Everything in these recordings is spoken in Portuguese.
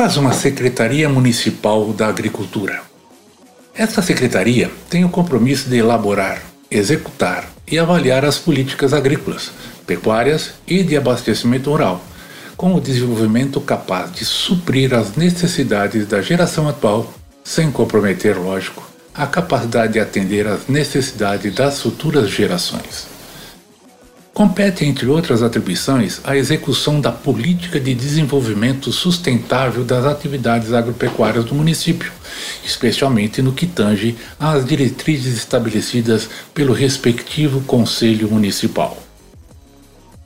Faz uma Secretaria Municipal da Agricultura? Esta secretaria tem o compromisso de elaborar, executar e avaliar as políticas agrícolas, pecuárias e de abastecimento rural, com o desenvolvimento capaz de suprir as necessidades da geração atual, sem comprometer, lógico, a capacidade de atender às necessidades das futuras gerações. Compete, entre outras atribuições, a execução da política de desenvolvimento sustentável das atividades agropecuárias do município, especialmente no que tange às diretrizes estabelecidas pelo respectivo Conselho Municipal.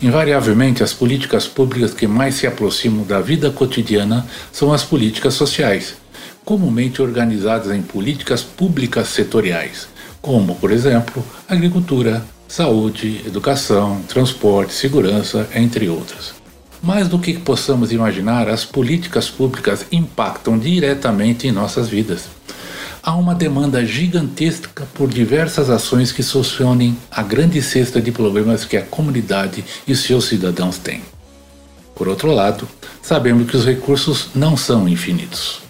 Invariavelmente, as políticas públicas que mais se aproximam da vida cotidiana são as políticas sociais, comumente organizadas em políticas públicas setoriais, como, por exemplo, agricultura, saúde, educação, transporte, segurança, entre outras. Mais do que possamos imaginar, as políticas públicas impactam diretamente em nossas vidas. Há uma demanda gigantesca por diversas ações que solucionem a grande cesta de problemas que a comunidade e seus cidadãos têm. Por outro lado, sabemos que os recursos não são infinitos.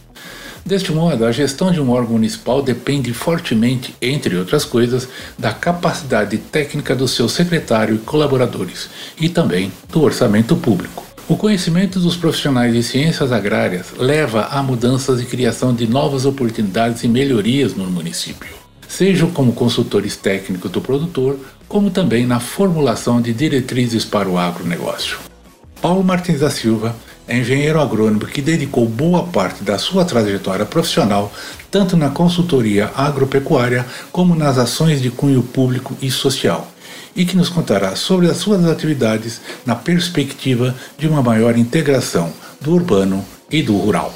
Deste modo, a gestão de um órgão municipal depende fortemente, entre outras coisas, da capacidade técnica do seu secretário e colaboradores, e também do orçamento público. O conhecimento dos profissionais de ciências agrárias leva a mudanças e criação de novas oportunidades e melhorias no município, sejam como consultores técnicos do produtor, como também na formulação de diretrizes para o agronegócio. Paulo Martins da Silva é engenheiro agrônomo que dedicou boa parte da sua trajetória profissional tanto na consultoria agropecuária como nas ações de cunho público e social, e que nos contará sobre as suas atividades na perspectiva de uma maior integração do urbano e do rural.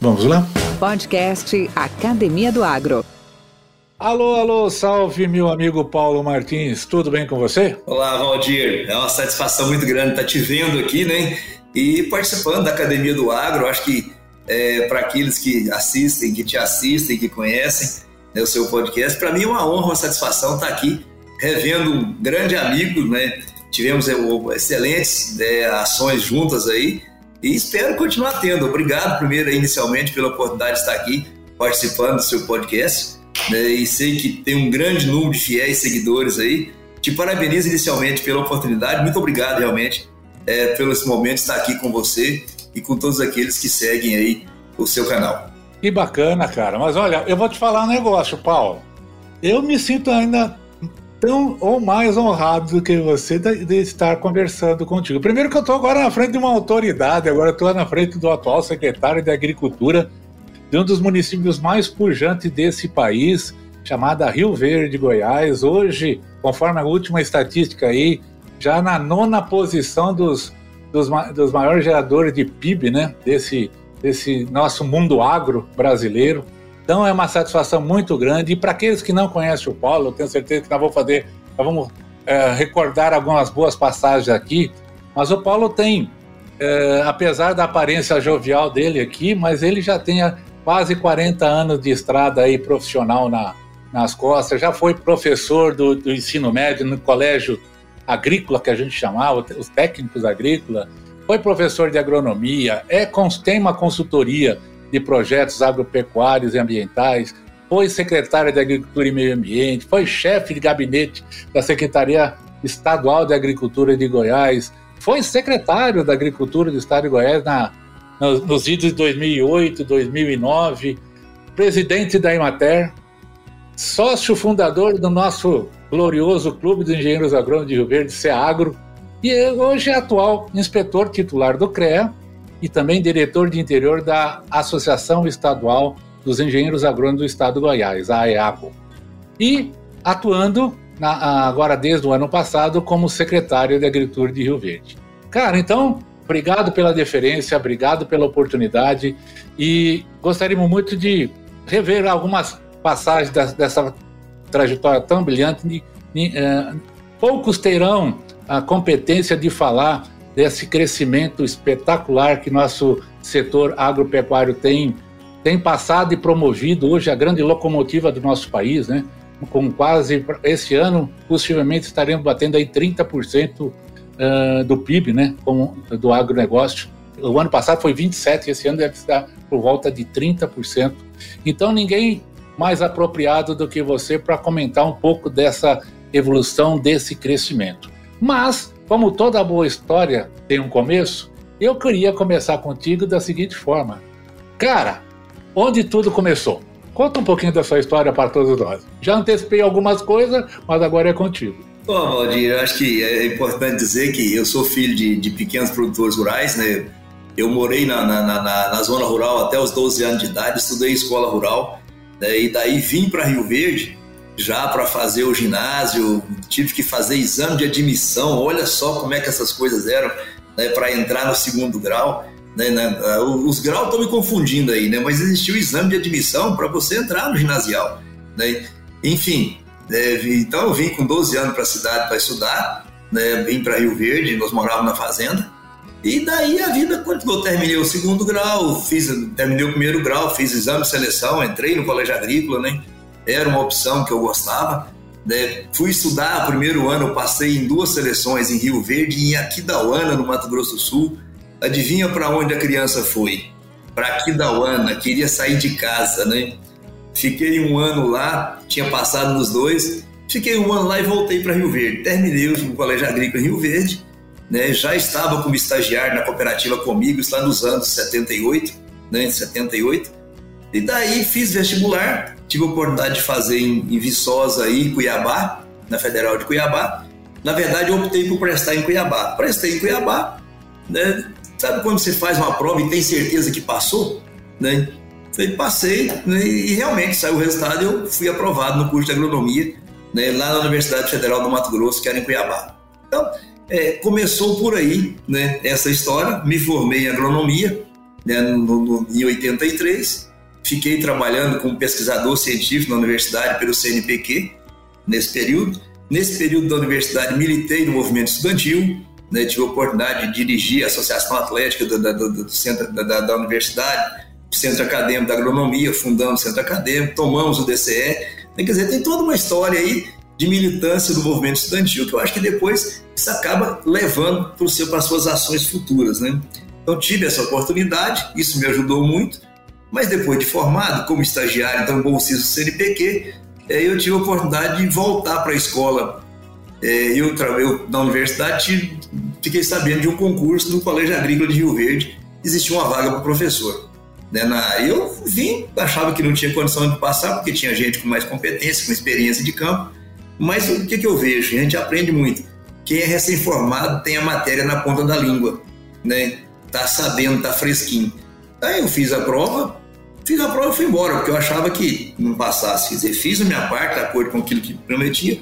Vamos lá? Podcast Academia do Agro. Alô, alô, salve meu amigo Paulo Martins, tudo bem com você? Olá, Valdir, é uma satisfação muito grande estar te vendo aqui, né? E participando da Academia do Agro. Acho que é, para aqueles que assistem, que te assistem, que conhecem né, o seu podcast, para mim é uma honra, uma satisfação estar aqui revendo um grande amigo, né? Tivemos é, excelentes né, ações juntas aí e espero continuar tendo. Obrigado, primeiro, inicialmente, pela oportunidade de estar aqui participando do seu podcast. Né, e sei que tem um grande número de fiéis seguidores aí. Te parabenizo inicialmente pela oportunidade. Muito obrigado, realmente é, pelo esse momento estar aqui com você e com todos aqueles que seguem aí o seu canal. Que bacana, cara. Mas olha, eu vou te falar um negócio, Paulo. Eu me sinto ainda tão ou mais honrado do que você de, estar conversando contigo. Primeiro que eu estou agora na frente de uma autoridade, agora estou na frente do atual secretário de Agricultura de um dos municípios mais pujantes desse país, chamada Rio Verde, Goiás. Hoje, conforme a última estatística aí, já na nona posição dos, dos, dos maiores geradores de PIB, né? Desse, desse nosso mundo agro brasileiro. Então é uma satisfação muito grande. E para aqueles que não conhecem o Paulo, eu tenho certeza que nós vamos fazer, nós vamos é, recordar algumas boas passagens aqui. Mas o Paulo tem, é, apesar da aparência jovial dele aqui, mas ele já tem quase 40 anos de estrada aí profissional na, nas costas. Já foi professor do, do ensino médio no colégio agrícola que a gente chamava, os técnicos agrícolas, foi professor de agronomia, é, tem uma consultoria de projetos agropecuários e ambientais, foi secretário de Agricultura e Meio Ambiente, foi chefe de gabinete da Secretaria Estadual de Agricultura de Goiás, foi secretário da Agricultura do Estado de Goiás na, nos, nos idos de 2008, 2009, presidente da Imater, sócio fundador do nosso glorioso Clube dos Engenheiros Agrônomos de Rio Verde, CEAGRO, e hoje é atual inspetor titular do CREA e também diretor de interior da Associação Estadual dos Engenheiros Agrônomos do Estado de Goiás, a AEAGO. E atuando na, agora desde o ano passado como secretário de Agricultura de Rio Verde. Cara, então, obrigado pela deferência, obrigado pela oportunidade e gostaríamos muito de rever algumas passagens dessa trajetória tão brilhante. Eh, poucos terão a competência de falar desse crescimento espetacular que nosso setor agropecuário tem, tem passado e promovido hoje a grande locomotiva do nosso país, né? Com quase, esse ano, possivelmente estaremos batendo aí 30% uh, do PIB, né? Com, do agronegócio. O ano passado foi 27%, esse ano deve estar por volta de 30%. Então, ninguém mais apropriado do que você para comentar um pouco dessa evolução, desse crescimento. Mas, como toda boa história tem um começo, eu queria começar contigo da seguinte forma. Cara, onde tudo começou? Conta um pouquinho da sua história para todos nós. Já antecipei algumas coisas, mas agora é contigo. Bom, Valdir, eu acho que é importante dizer que eu sou filho de, de pequenos produtores rurais, né? Eu morei na, na, na, na, zona rural até os 12 anos de idade, estudei escola rural, né? e daí vim para Rio Verde já para fazer o ginásio, tive que fazer exame de admissão, olha só como é que essas coisas eram, né, para entrar no segundo grau. Né, né, os graus estão me confundindo aí, né, mas existia o exame de admissão para você entrar no ginasial. Né, enfim, né, então eu vim com 12 anos para a cidade para estudar, né, vim para Rio Verde, nós morávamos na fazenda, e daí a vida, eu terminei o segundo grau, fiz, terminei o primeiro grau, fiz exame de seleção, entrei no colégio agrícola, né? era uma opção que eu gostava. Né? Fui estudar, primeiro ano passei em duas seleções, em Rio Verde e em Aquidauana, no Mato Grosso do Sul. Adivinha para onde a criança foi? Para Aquidauana, queria sair de casa, né? Fiquei um ano lá, tinha passado nos dois, fiquei um ano lá e voltei para Rio Verde. Terminei o Colégio Agrícola em Rio Verde, né? já estava como estagiário na cooperativa comigo, lá nos anos 78, né? 78. E daí fiz vestibular, tive a oportunidade de fazer em, em Viçosa e Cuiabá, na Federal de Cuiabá. Na verdade, eu optei por prestar em Cuiabá. Prestei em Cuiabá, né? Sabe quando você faz uma prova e tem certeza que passou? Né? Passei né? e realmente saiu o resultado eu fui aprovado no curso de agronomia né? lá na Universidade Federal do Mato Grosso, que era em Cuiabá. Então, é, começou por aí né? essa história. Me formei em agronomia né? no, no, em 83 Fiquei trabalhando como pesquisador científico na universidade pelo CNPq nesse período. Nesse período da universidade, militei no movimento estudantil, né, tive a oportunidade de dirigir a Associação Atlética do, do, do centro, da, da, universidade, Centro Acadêmico da Agronomia, fundamos o Centro Acadêmico, tomamos o DCE. Quer dizer, tem toda uma história aí de militância do movimento estudantil, que eu acho que depois isso acaba levando para as suas ações futuras. Né? Então, tive essa oportunidade, isso me ajudou muito. Mas depois de formado, como estagiário, então bolsista do CNPq, é, eu tive a oportunidade de voltar para a escola. É, eu, eu, na universidade, fiquei sabendo de um concurso no Colégio Agrícola de Rio Verde, existia uma vaga para professor. Né, na, eu vim, achava que não tinha condição de passar, porque tinha gente com mais competência, com experiência de campo, mas o que, que eu vejo? A gente aprende muito. Quem é recém-formado tem a matéria na ponta da língua, né? Tá sabendo, tá fresquinho. Aí eu fiz a prova, Fiz a prova e fui embora, porque eu achava que não passasse. Quer dizer, fiz a minha parte, de acordo com aquilo que prometia.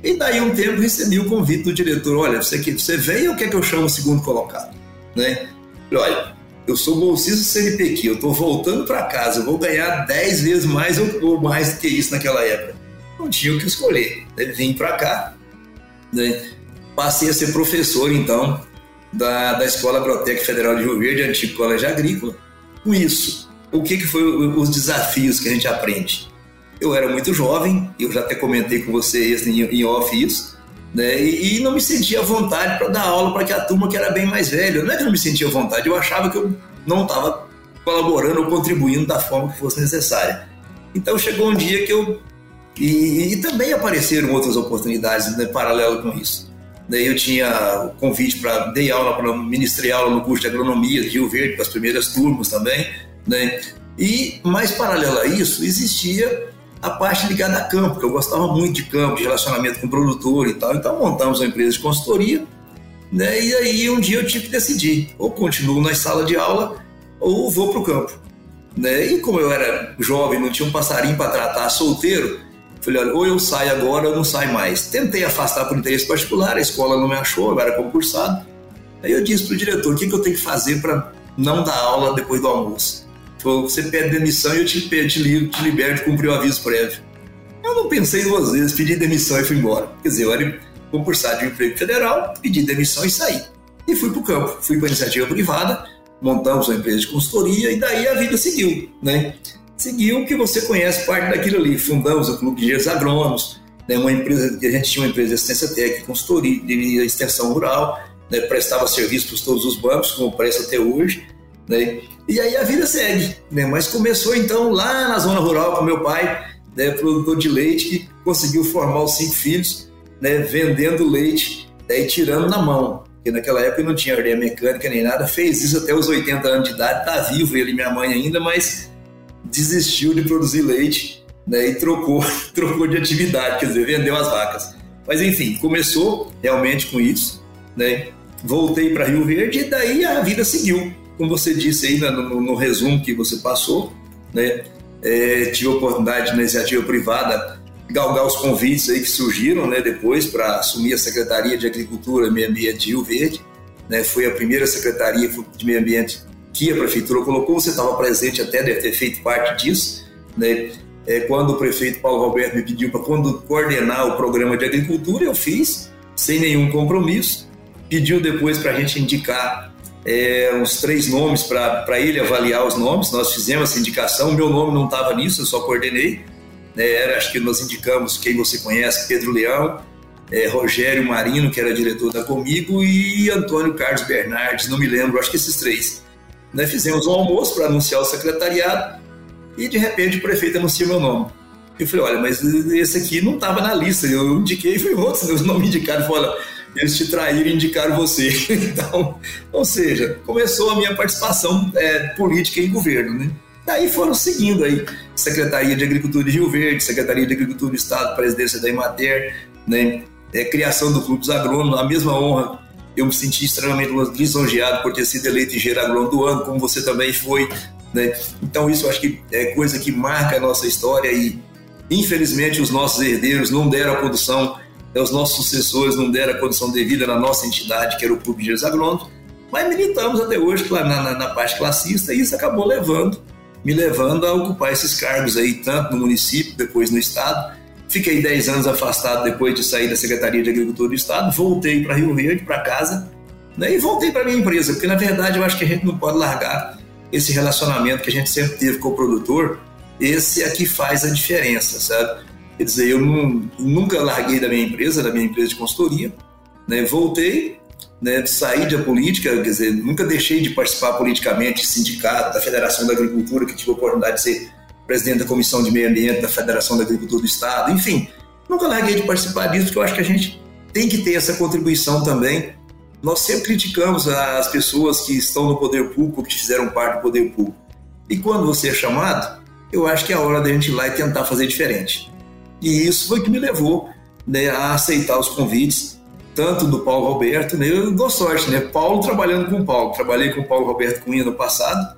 E daí um tempo recebi o convite do diretor: olha, você, você vem ou quer que eu chame o segundo colocado? Né? Olha, eu sou bolsista do CNPq, eu estou voltando para casa, eu vou ganhar 10 vezes mais ou mais do que isso naquela época. Não tinha o que escolher. Né? Vim para cá, né? passei a ser professor, então, da, da Escola Agrotécnica Federal de Rio Verde, antigo colégio agrícola. Com isso, o que, que foi os desafios que a gente aprende? Eu era muito jovem, eu já até comentei com vocês em off isso, né? E, e não me sentia à vontade para dar aula para que a turma que era bem mais velha. Não é que eu não me sentia à vontade, eu achava que eu não estava colaborando ou contribuindo da forma que fosse necessária. Então chegou um dia que eu. E, e também apareceram outras oportunidades né, paralelo com isso. Eu tinha convite para dei aula, para ministrei aula no curso de agronomia de Rio Verde, para as primeiras turmas também. Né? E, mais paralelo a isso, existia a parte ligada a campo, que eu gostava muito de campo, de relacionamento com o produtor e tal. Então montamos uma empresa de consultoria, né? E aí um dia eu tive que decidir, ou continuo na sala de aula ou vou para o campo. Né? E como eu era jovem, não tinha um passarinho para tratar, solteiro, falei, olha, ou eu saio agora ou não saio mais. Tentei afastar por interesse particular, a escola não me achou, eu era concursado. Aí eu disse para o diretor, o que, que eu tenho que fazer para não dar aula depois do almoço? Falou, você pede demissão e eu te, te, te libero de cumprir o aviso prévio. Eu não pensei duas vezes, pedi demissão e fui embora. Quer dizer, eu era concursado de emprego federal, pedi demissão e saí. E fui para o campo, fui para a iniciativa privada, montamos uma empresa de consultoria e daí a vida seguiu, né? Seguiu que você conhece parte daquilo ali. Fundamos o Clube de Engenheiros Agrônomos, né? uma empresa, a gente tinha uma empresa de assistência técnica, consultoria, de extensão rural, né? prestava serviço para todos os bancos, como presta até hoje, né? E aí a vida segue, né? Mas começou então lá na zona rural com meu pai, né? produtor de leite, que conseguiu formar os cinco filhos, né? Vendendo leite né? e tirando na mão porque naquela época não tinha ordenha mecânica nem nada, fez isso até os 80 anos de idade, tá vivo ele e minha mãe ainda, mas desistiu de produzir leite né, e trocou, trocou de atividade, quer dizer, vendeu as vacas. Mas enfim, começou realmente com isso, né? Voltei para Rio Verde e daí a vida seguiu. Como você disse aí no, no, no resumo que você passou, né? É, tive a oportunidade na iniciativa privada galgar os convites aí que surgiram né, depois para assumir a Secretaria de Agricultura e Meio Ambiente de Rio Verde. Né, foi a primeira Secretaria de Meio Ambiente que a Prefeitura colocou, você estava presente até, deve ter feito parte disso. Né, é, quando o prefeito Paulo Roberto me pediu para coordenar o programa de agricultura, eu fiz, sem nenhum compromisso. Pediu depois para a gente indicar é, uns três nomes para ele avaliar os nomes. Nós fizemos essa indicação, meu nome não estava nisso, eu só coordenei né, era, acho que nós indicamos quem você conhece, Pedro Leão, é, Rogério Marino, que era diretor da Comigo, e Antônio Carlos Bernardes, não me lembro, acho que esses três. Né, fizemos um almoço para anunciar o secretariado e de repente o prefeito anuncia meu nome. Eu falei, olha, mas esse aqui não estava na lista, eu indiquei e foi outro, os nomes indicados, falei, eles te traíram e indicaram você. então, ou seja, começou a minha participação é, política em governo, né? Daí foram seguindo aí Secretaria de Agricultura de Rio Verde, Secretaria de Agricultura do Estado, Presidência da Imater, né? É, criação do Clube dos Agrônomos, a mesma honra. Eu me senti extremamente lisonjeado por ter sido eleito engenheiro agrônomo do ano, como você também foi. Né? Então, isso eu acho que é coisa que marca a nossa história e, infelizmente, os nossos herdeiros não deram a condução, né? os nossos sucessores não deram a condição devida na nossa entidade, que era o Clube de Agrônomos, mas militamos até hoje na, na, na parte classista e isso acabou levando me levando a ocupar esses cargos aí, tanto no município, depois no estado. Fiquei 10 anos afastado depois de sair da Secretaria de Agricultura do Estado, voltei para Rio Verde, para casa, né, e voltei para minha empresa, porque na verdade eu acho que a gente não pode largar esse relacionamento que a gente sempre teve com o produtor, esse aqui faz a diferença, sabe? Quer dizer, eu não, nunca larguei da minha empresa, da minha empresa de consultoria, né, voltei, né, sair da política, quer dizer, nunca deixei de participar politicamente, sindicato, da Federação da Agricultura, que tive a oportunidade de ser presidente da Comissão de Meio Ambiente da Federação da Agricultura do Estado, enfim, nunca larguei de participar disso, porque eu acho que a gente tem que ter essa contribuição também. Nós sempre criticamos as pessoas que estão no poder público, que fizeram parte do poder público. E quando você é chamado, eu acho que é a hora da gente ir lá e tentar fazer diferente. E isso foi o que me levou né, a aceitar os convites tanto do Paulo Roberto, né? eu dou sorte, né? Paulo trabalhando com Paulo. Trabalhei com o Paulo Roberto Cunha no passado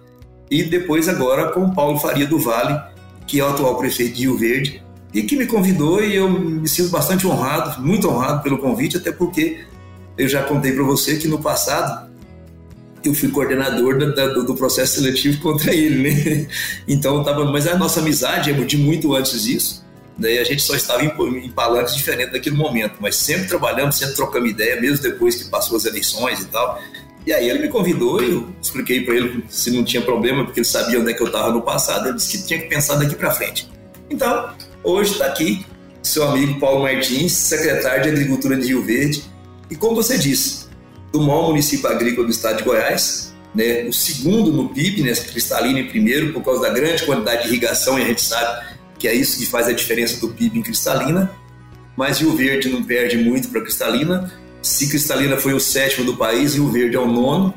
e depois agora com o Paulo Faria do Vale, que é o atual prefeito de Rio Verde, e que me convidou e eu me sinto bastante honrado, muito honrado pelo convite, até porque eu já contei para você que no passado eu fui coordenador da, do processo seletivo contra ele, né? Então tava, mas a nossa amizade é de muito antes disso. Daí a gente só estava em, em palanques diferentes naquele momento, mas sempre trabalhando, sempre trocando ideia, mesmo depois que passou as eleições e tal. E aí ele me convidou e eu expliquei para ele se não tinha problema, porque ele sabia onde é que eu estava no passado, ele disse que tinha que pensar daqui para frente. Então, hoje está aqui seu amigo Paulo Martins, secretário de Agricultura de Rio Verde, e como você disse, do maior município agrícola do estado de Goiás, né, o segundo no PIB, né, Cristalina em primeiro, por causa da grande quantidade de irrigação, e a gente sabe que é isso que faz a diferença do PIB em Cristalina. Mas Rio Verde não perde muito para Cristalina. Se Cristalina foi o sétimo do país, Rio Verde é o nono.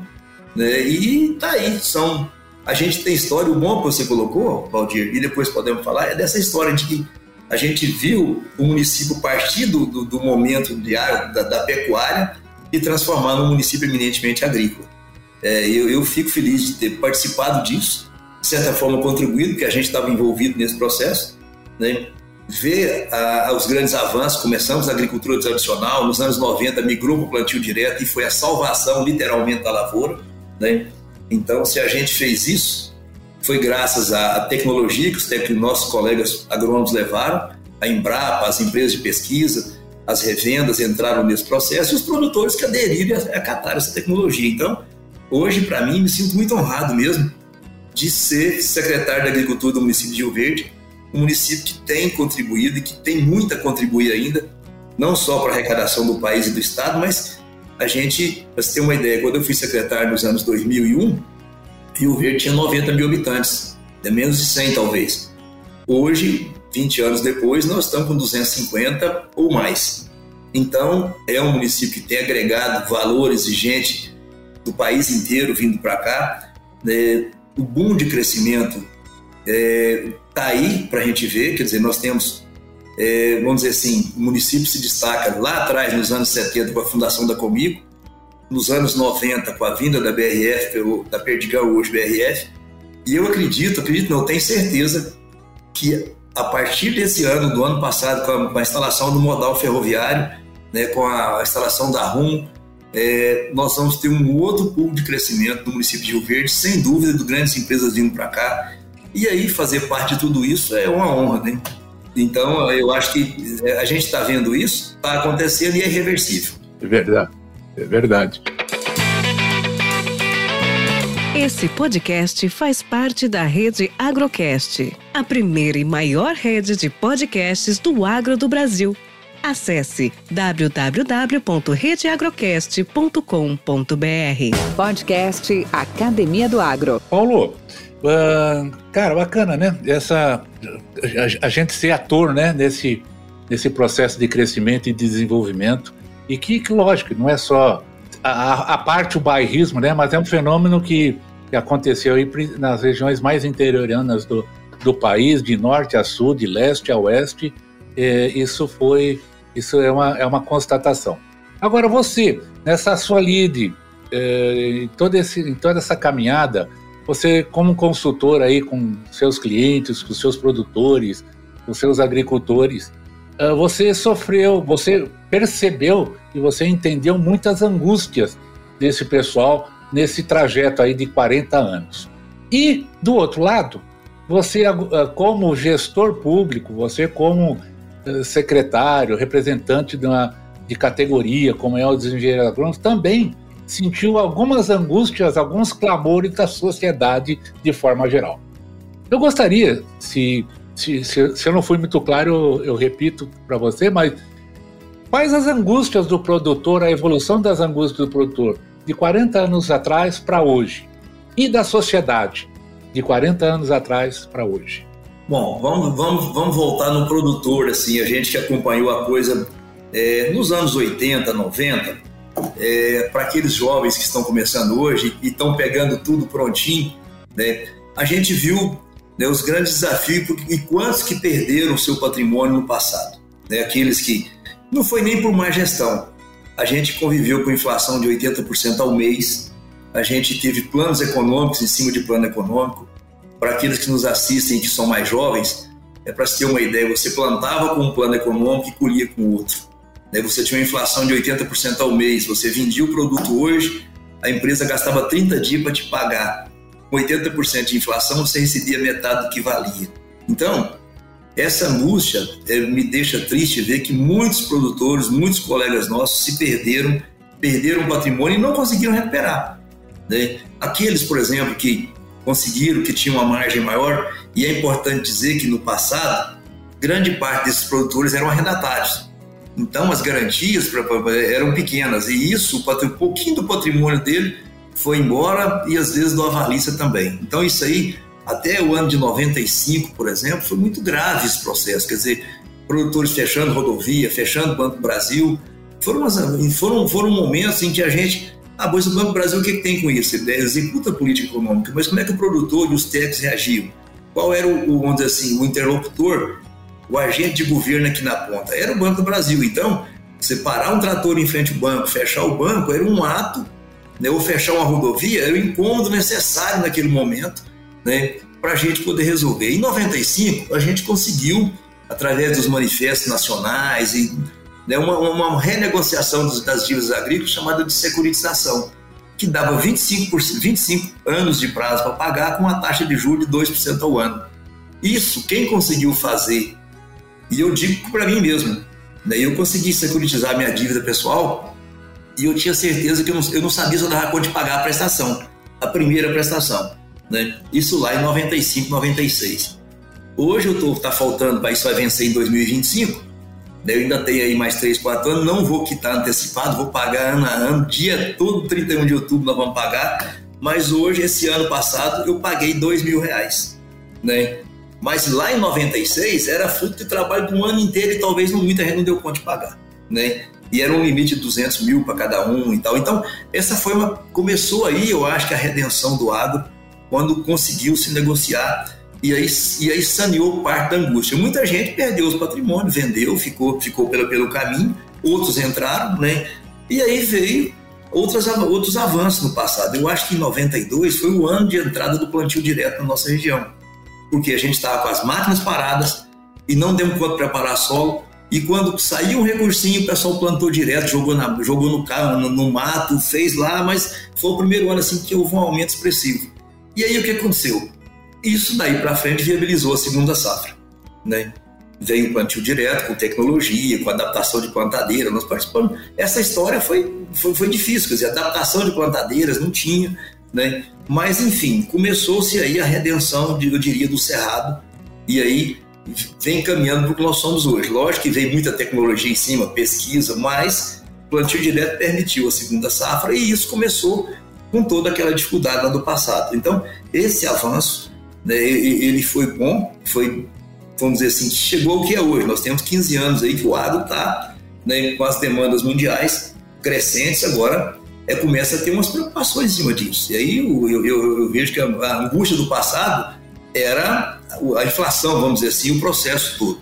Né? E tá aí, são. A gente tem história, o bom que você colocou, Valdir, e depois podemos falar, é dessa história de que a gente viu o município partir do, do, do momento de, da, da, pecuária e transformar num município eminentemente agrícola. É, eu, eu fico feliz de ter participado disso, de certa forma contribuído, que a gente estava envolvido nesse processo, né? Vê ah, os grandes avanços. Começamos a agricultura tradicional, nos anos 90 migrou para o plantio direto e foi a salvação, literalmente, da lavoura. Né? Então, se a gente fez isso, foi graças à tecnologia que os nossos colegas agrônomos levaram, a Embrapa, as empresas de pesquisa, as revendas entraram nesse processo e os produtores que aderiram e acataram essa tecnologia. Então, hoje, para mim, me sinto muito honrado mesmo de ser secretário da Agricultura do município de Rio Verde, um município que tem contribuído e que tem muito a contribuir ainda, não só para a arrecadação do país e do Estado, mas a gente, para você ter uma ideia, quando eu fui secretário nos anos 2001, Rio Verde tinha 90 mil habitantes, é menos de 100 talvez. Hoje, 20 anos depois, nós estamos com 250 ou mais. Então, é um município que tem agregado valores e gente do país inteiro vindo para cá. Né? O boom de crescimento é, tá aí para a gente ver, quer dizer, nós temos, é, vamos dizer assim, o município se destaca lá atrás, nos anos 70, com a fundação da Comigo, nos anos 90, com a vinda da BRF, da Perdigão, hoje BRF, e eu acredito, acredito não, tenho certeza que a partir desse ano, do ano passado, com a, com a instalação do modal ferroviário, né, com a instalação da RUM, é, nós vamos ter um outro pool de crescimento no município de Rio Verde, sem dúvida, de grandes empresas vindo para cá. E aí, fazer parte de tudo isso é uma honra, né? Então, eu acho que é, a gente está vendo isso, está acontecendo e é irreversível. É verdade, é verdade. Esse podcast faz parte da rede Agrocast, a primeira e maior rede de podcasts do agro do Brasil. Acesse www.redeagrocast.com.br. Podcast Academia do Agro. Paulo, uh, cara, bacana, né? Essa a, a, gente ser ator, né? Nesse, nesse processo de crescimento e desenvolvimento e que, que lógico, não é só a, a, parte o bairrismo, né? Mas é um fenômeno que, que aconteceu aí nas regiões mais interioranas do, do país, de norte a sul, de leste a oeste. É, isso foi, isso é uma, é uma constatação. Agora você, nessa sua lead, é, em, todo esse, em toda essa caminhada, você como consultor aí com seus clientes, com seus produtores, com seus agricultores, ah, você sofreu, você percebeu e você entendeu muitas angústias desse pessoal nesse trajeto aí de 40 anos. E, do outro lado, você, ah, como gestor público, você, como ah, secretário, representante de, uma, de categoria, como é o desengenheiro agrônomo, também sentiu algumas angústias, alguns clamores da sociedade de forma geral. Eu gostaria, se se, se, se eu não fui muito claro, eu, eu repito para você, mas quais as angústias do produtor, a evolução das angústias do produtor de 40 anos atrás para hoje e da sociedade de 40 anos atrás para hoje? Bom, vamos, vamos, vamos voltar no produtor, assim, a gente que acompanhou a coisa é, nos anos 80, 90, é, para aqueles jovens que estão começando hoje e estão pegando tudo prontinho, né, a gente viu né, os grandes desafios e quantos que perderam seu patrimônio no passado. Né, aqueles que não foi nem por má gestão. A gente conviveu com inflação de 80% ao mês, a gente teve planos econômicos em cima de plano econômico. Para aqueles que nos assistem que são mais jovens, é para se ter uma ideia, você plantava com um plano econômico e colhia com outro. Né, você tinha uma inflação de 80% ao mês, você vendia o produto hoje, a empresa gastava 30 dias para te pagar com 80% de inflação, você recebia metade do que valia. Então, essa angústia é, me deixa triste ver que muitos produtores, muitos colegas nossos se perderam, perderam o patrimônio e não conseguiram recuperar. Né? Aqueles, por exemplo, que conseguiram, que tinham uma margem maior, e é importante dizer que no passado, grande parte desses produtores eram arrendatários. Então, as garantias eram pequenas, e isso, um pouquinho do patrimônio dele, foi embora e às vezes do avalista também. Então isso aí, até o ano de 95, por exemplo, foi muito grave esse processo. Quer dizer, produtores fechando rodovia, fechando Banco Brasil. Foram, umas, foram, foram momentos em que a gente. Ah, pois o Banco do Brasil o que, que tem com isso? Ele executa a política econômica, mas como é que o produtor e os técnicos reagiam? Qual era o, o, assim, o interlocutor, o agente de governo aqui na ponta? Era o Banco do Brasil. Então, separar um trator em frente ao banco, fechar o banco, era um ato né, ou fechar uma rodovia, era o incômodo necessário naquele momento né, para a gente poder resolver. Em 95, a gente conseguiu através dos manifestos nacionais e né, uma, uma renegociação das dívidas agrícolas chamada de securitização, que dava 25, 25 anos de prazo para pagar com uma taxa de juros de 2% ao ano. Isso, quem conseguiu fazer, e eu digo para mim mesmo, né, eu consegui securitizar minha dívida pessoal e eu tinha certeza que eu não, eu não sabia se eu dava conta de pagar a prestação, a primeira prestação. Né? Isso lá em 95, 96. Hoje eu tô tá faltando para isso vai vencer em 2025. Eu ainda tenho aí mais 3, 4 anos, não vou quitar antecipado, vou pagar ano a ano, dia todo 31 de outubro nós vamos pagar. Mas hoje, esse ano passado, eu paguei 2 mil reais. Né? Mas lá em 96 era fruto de trabalho de um ano inteiro e talvez muita gente não deu conta de pagar. Né? E era um limite de 200 mil para cada um e tal. Então, essa foi uma. Começou aí, eu acho que a redenção do agro, quando conseguiu se negociar e aí, e aí saneou parte da angústia. Muita gente perdeu os patrimônios, vendeu, ficou, ficou pelo, pelo caminho, outros entraram, né? E aí veio outros, outros avanços no passado. Eu acho que em 92 foi o ano de entrada do plantio direto na nossa região, porque a gente estava com as máquinas paradas e não demos conta de preparar solo. E quando saiu um recursinho, o pessoal plantou direto, jogou, na, jogou no carro, no, no mato, fez lá, mas foi o primeiro ano assim que houve um aumento expressivo. E aí o que aconteceu? Isso daí para frente viabilizou a segunda safra, né? Veio o plantio direto, com tecnologia, com adaptação de plantadeira, nós participamos. Essa história foi, foi, foi difícil, quer dizer, adaptação de plantadeiras não tinha, né? Mas, enfim, começou-se aí a redenção, eu diria, do Cerrado, e aí vem caminhando para o que nós somos hoje. Lógico que veio muita tecnologia em cima, pesquisa, mas plantio direto permitiu a segunda safra e isso começou com toda aquela dificuldade lá do passado. Então, esse avanço né, ele foi bom, foi, vamos dizer assim, chegou ao que é hoje. Nós temos 15 anos aí que o agro está né, com as demandas mundiais crescentes, agora é, começa a ter umas preocupações em cima disso. E aí eu, eu, eu, vejo que a, a angústia do passado era a inflação, vamos dizer assim, o processo todo.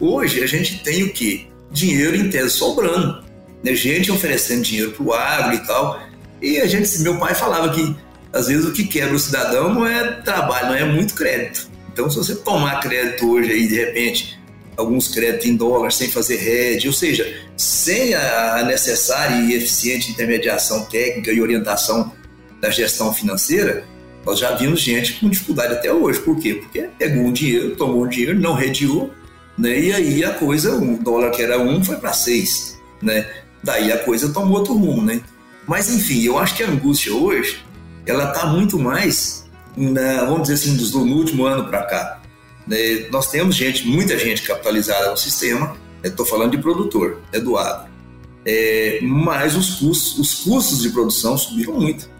Hoje a gente tem o quê? Dinheiro em tese sobrando. Né? Gente oferecendo dinheiro para o agro e tal. E a gente, meu pai falava que às vezes o que quebra o cidadão não é trabalho, não é muito crédito. Então, se você tomar crédito hoje aí, de repente, alguns créditos em dólar sem fazer hedge, ou seja, sem a necessária e eficiente intermediação técnica e orientação da gestão financeira, nós já vimos gente com dificuldade até hoje. Por quê? Porque pegou um dinheiro, tomou um dinheiro, não rediou, né? e aí a coisa, o dólar que era um foi para seis. Né? Daí a coisa tomou outro rumo. Né? Mas enfim, eu acho que a angústia hoje ela está muito mais, na, vamos dizer assim, do, último ano para cá. Né? Nós temos gente, muita gente capitalizada no sistema, estou né? falando de produtor, é do agro, é, mas os custos, os custos de produção subiram muito.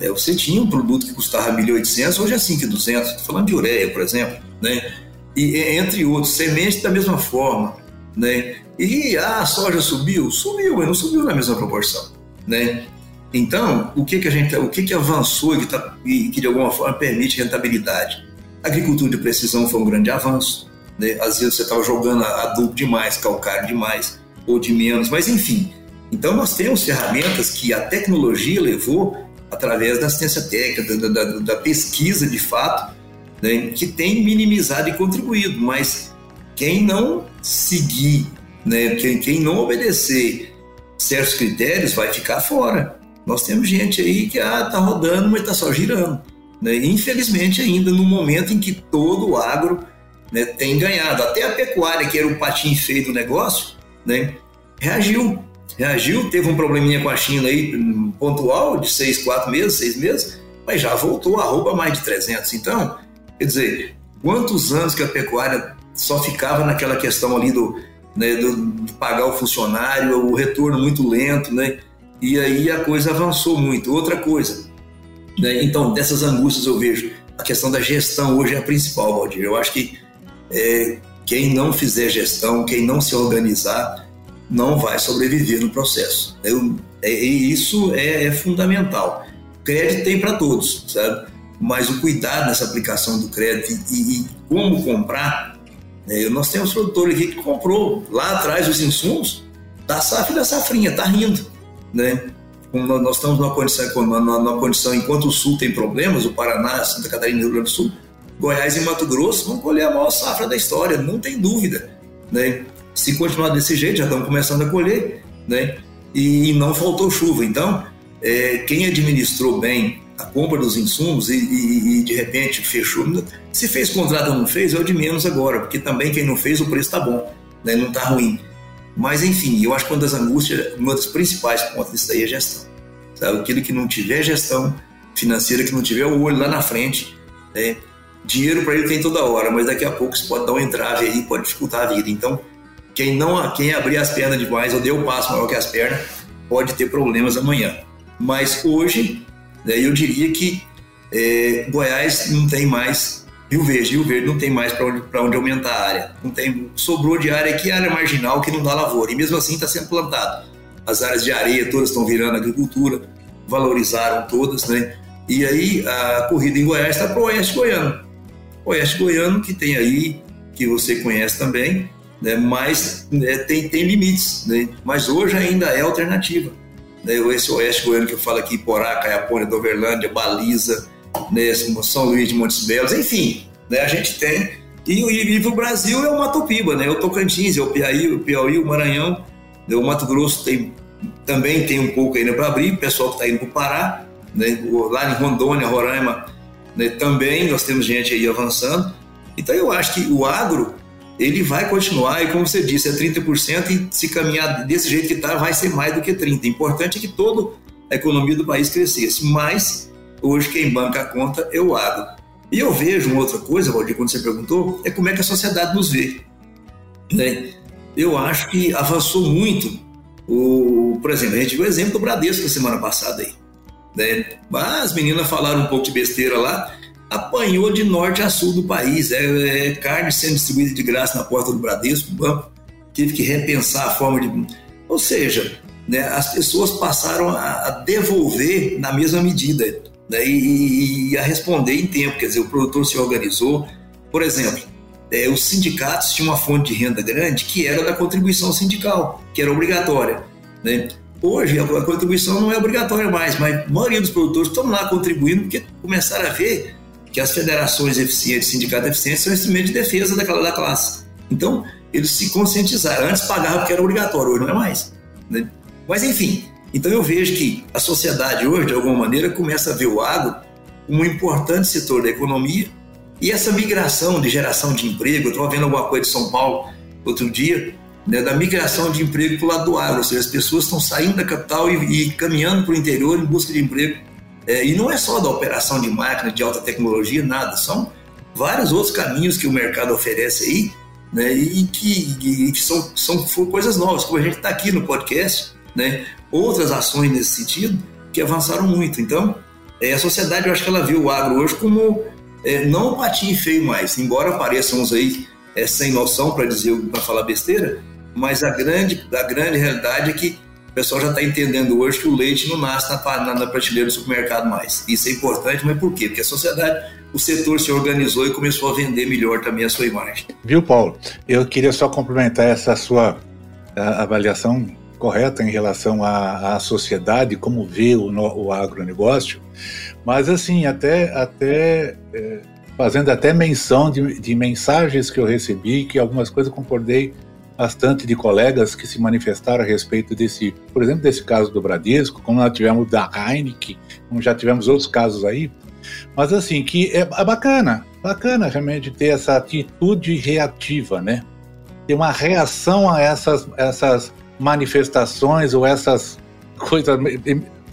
É, você tinha um produto que custava 1.800, hoje é 5.200, estou falando de ureia, por exemplo, né? e entre outros, semente da mesma forma, né? E ah, a soja subiu? Subiu, mas não subiu na mesma proporção, né? Então, o que que a gente, o que que avançou e que, tá, e que de alguma forma permite rentabilidade? Agricultura de precisão foi um grande avanço. Né? Às vezes você estava jogando adubo demais, calcário demais ou de menos, mas enfim. Então nós temos ferramentas que a tecnologia levou através da assistência técnica, da, da, da pesquisa de fato, né? que tem minimizado e contribuído. Mas quem não seguir, né? quem, quem não obedecer certos critérios vai ficar fora. Nós temos gente aí que ah, tá rodando, mas está só girando. Né? Infelizmente, ainda no momento em que todo o agro né, tem ganhado, até a pecuária, que era o patinho feio do negócio, né, reagiu. Reagiu, teve um probleminha com a China aí, pontual, de seis, quatro meses, seis meses, mas já voltou a roupa mais de 300. Então, quer dizer, quantos anos que a pecuária só ficava naquela questão ali do, né, do, de pagar o funcionário, o retorno muito lento, né? E aí a coisa avançou muito. Outra coisa, né? então dessas angústias eu vejo a questão da gestão hoje é a principal, Valdir. Eu acho que é, quem não fizer gestão, quem não se organizar, não vai sobreviver no processo. Eu, é, isso é, é fundamental. Crédito tem para todos, sabe? Mas o cuidado nessa aplicação do crédito e, e como comprar, né? nós temos produtor aqui que comprou lá atrás os insumos da safra e da safrinha, tá rindo né? Nós estamos numa condição, numa condição, enquanto o Sul tem problemas, o Paraná, Santa Catarina e Rio Grande do Sul, Goiás e Mato Grosso vão colher a maior safra da história, não tem dúvida. Né? Se continuar desse jeito, já estão começando a colher, né? e não faltou chuva. Então, é, quem administrou bem a compra dos insumos e, e, e, de repente fechou, se fez contrato ou não fez, é o de menos agora, porque também quem não fez, o preço está bom, né? não está ruim. Mas enfim, eu acho que uma das angústias, uma das principais pontos disso daí é gestão. Aquilo que não tiver gestão financeira, que não tiver o olho lá na frente, né? dinheiro para ele tem toda hora, mas daqui a pouco isso pode dar um entrave aí, pode dificultar a vida. Então, quem não, quem abrir as pernas demais ou deu o passo maior que as pernas, pode ter problemas amanhã. Mas hoje, né, eu diria que é, Goiás não tem mais Rio Verde, Rio Verde não tem mais para onde, onde aumentar a área. Não tem, sobrou de área aqui, área marginal que não dá lavoura. E mesmo assim está sendo plantado. As áreas de areia todas estão virando agricultura, valorizaram todas, né? E aí a corrida em Goiás está para o oeste goiano. Oeste goiano que tem aí, que você conhece também, né? mas né, tem, tem limites. Né? Mas hoje ainda é alternativa. Né? Esse oeste goiano que eu falo aqui, Porá, Caiapônia, Doverlândia, Baliza, né? São Luís de Montes Belos, enfim, né? a gente tem. E, o Brasil é uma Matopiba, né? o Tocantins, é o Piauí, o Piauí, o Maranhão? O Mato Grosso tem, também tem um pouco ainda para abrir, o pessoal que está indo para o Pará, né? lá em Rondônia, Roraima, né? também nós temos gente aí avançando. Então eu acho que o agro ele vai continuar, e como você disse, é 30%, e se caminhar desse jeito que está, vai ser mais do que 30%. O importante é que toda a economia do país crescesse, mas hoje quem banca a conta é o agro. E eu vejo uma outra coisa, Valdir, quando você perguntou, é como é que a sociedade nos vê. Né? Eu acho que avançou muito, o, por exemplo, a gente viu o exemplo do Bradesco na semana passada aí. Né? As meninas falaram um pouco de besteira lá, apanhou de norte a sul do país. É, é, carne sendo distribuída de graça na porta do Bradesco, o banco teve que repensar a forma de. Ou seja, né, as pessoas passaram a, a, devolver na mesma medida né, e, e, a responder em tempo. Quer dizer, o produtor se organizou. Por exemplo, é, os sindicatos tinham uma fonte de renda grande que era da contribuição sindical, que era obrigatória. Né? Hoje a contribuição não é obrigatória mais, mas a maioria dos produtores estão lá contribuindo porque começaram a ver que as federações eficientes, sindicatos eficientes, são instrumentos de defesa daquela da classe. Então, eles se conscientizaram. Antes pagavam porque era obrigatório, hoje não é mais. Né? Mas, enfim, então eu vejo que a sociedade hoje, de alguma maneira, começa a ver o agro como um importante setor da economia e essa migração de geração de emprego, eu estava vendo alguma coisa de São Paulo outro dia, né, da migração de emprego para o lado do agro, ou seja, as pessoas estão saindo da capital e, e caminhando para o interior em busca de emprego é, e não é só da operação de máquina de alta tecnologia, nada, são vários outros caminhos que o mercado oferece aí, né, e que, e que são, são coisas novas, como a gente está aqui no podcast, né, outras ações nesse sentido que avançaram muito. Então, é, a sociedade, eu acho que ela viu o agro hoje como é, não patinho feio mais, embora pareçam uns aí é, sem noção para dizer, para falar besteira, mas a grande, a grande realidade é que pessoal já está entendendo hoje que o leite não nasce na, na, na, prateleira do supermercado mais. Isso é importante, mas por quê? Porque a sociedade, o setor se organizou e começou a vender melhor também a sua imagem. Viu, Paulo? Eu queria só complementar essa sua avaliação correta em relação à, à sociedade, como vê o, o agronegócio, mas assim, até, até é, fazendo até menção de, de mensagens que eu recebi, que algumas coisas concordei bastante de colegas que se manifestaram a respeito desse, por exemplo, desse caso do Bradesco, como nós tivemos da Heineken, como já tivemos outros casos aí, mas assim, que é, é bacana, bacana realmente ter essa atitude reativa, né? Ter uma reação a essas, essas manifestações ou essas coisas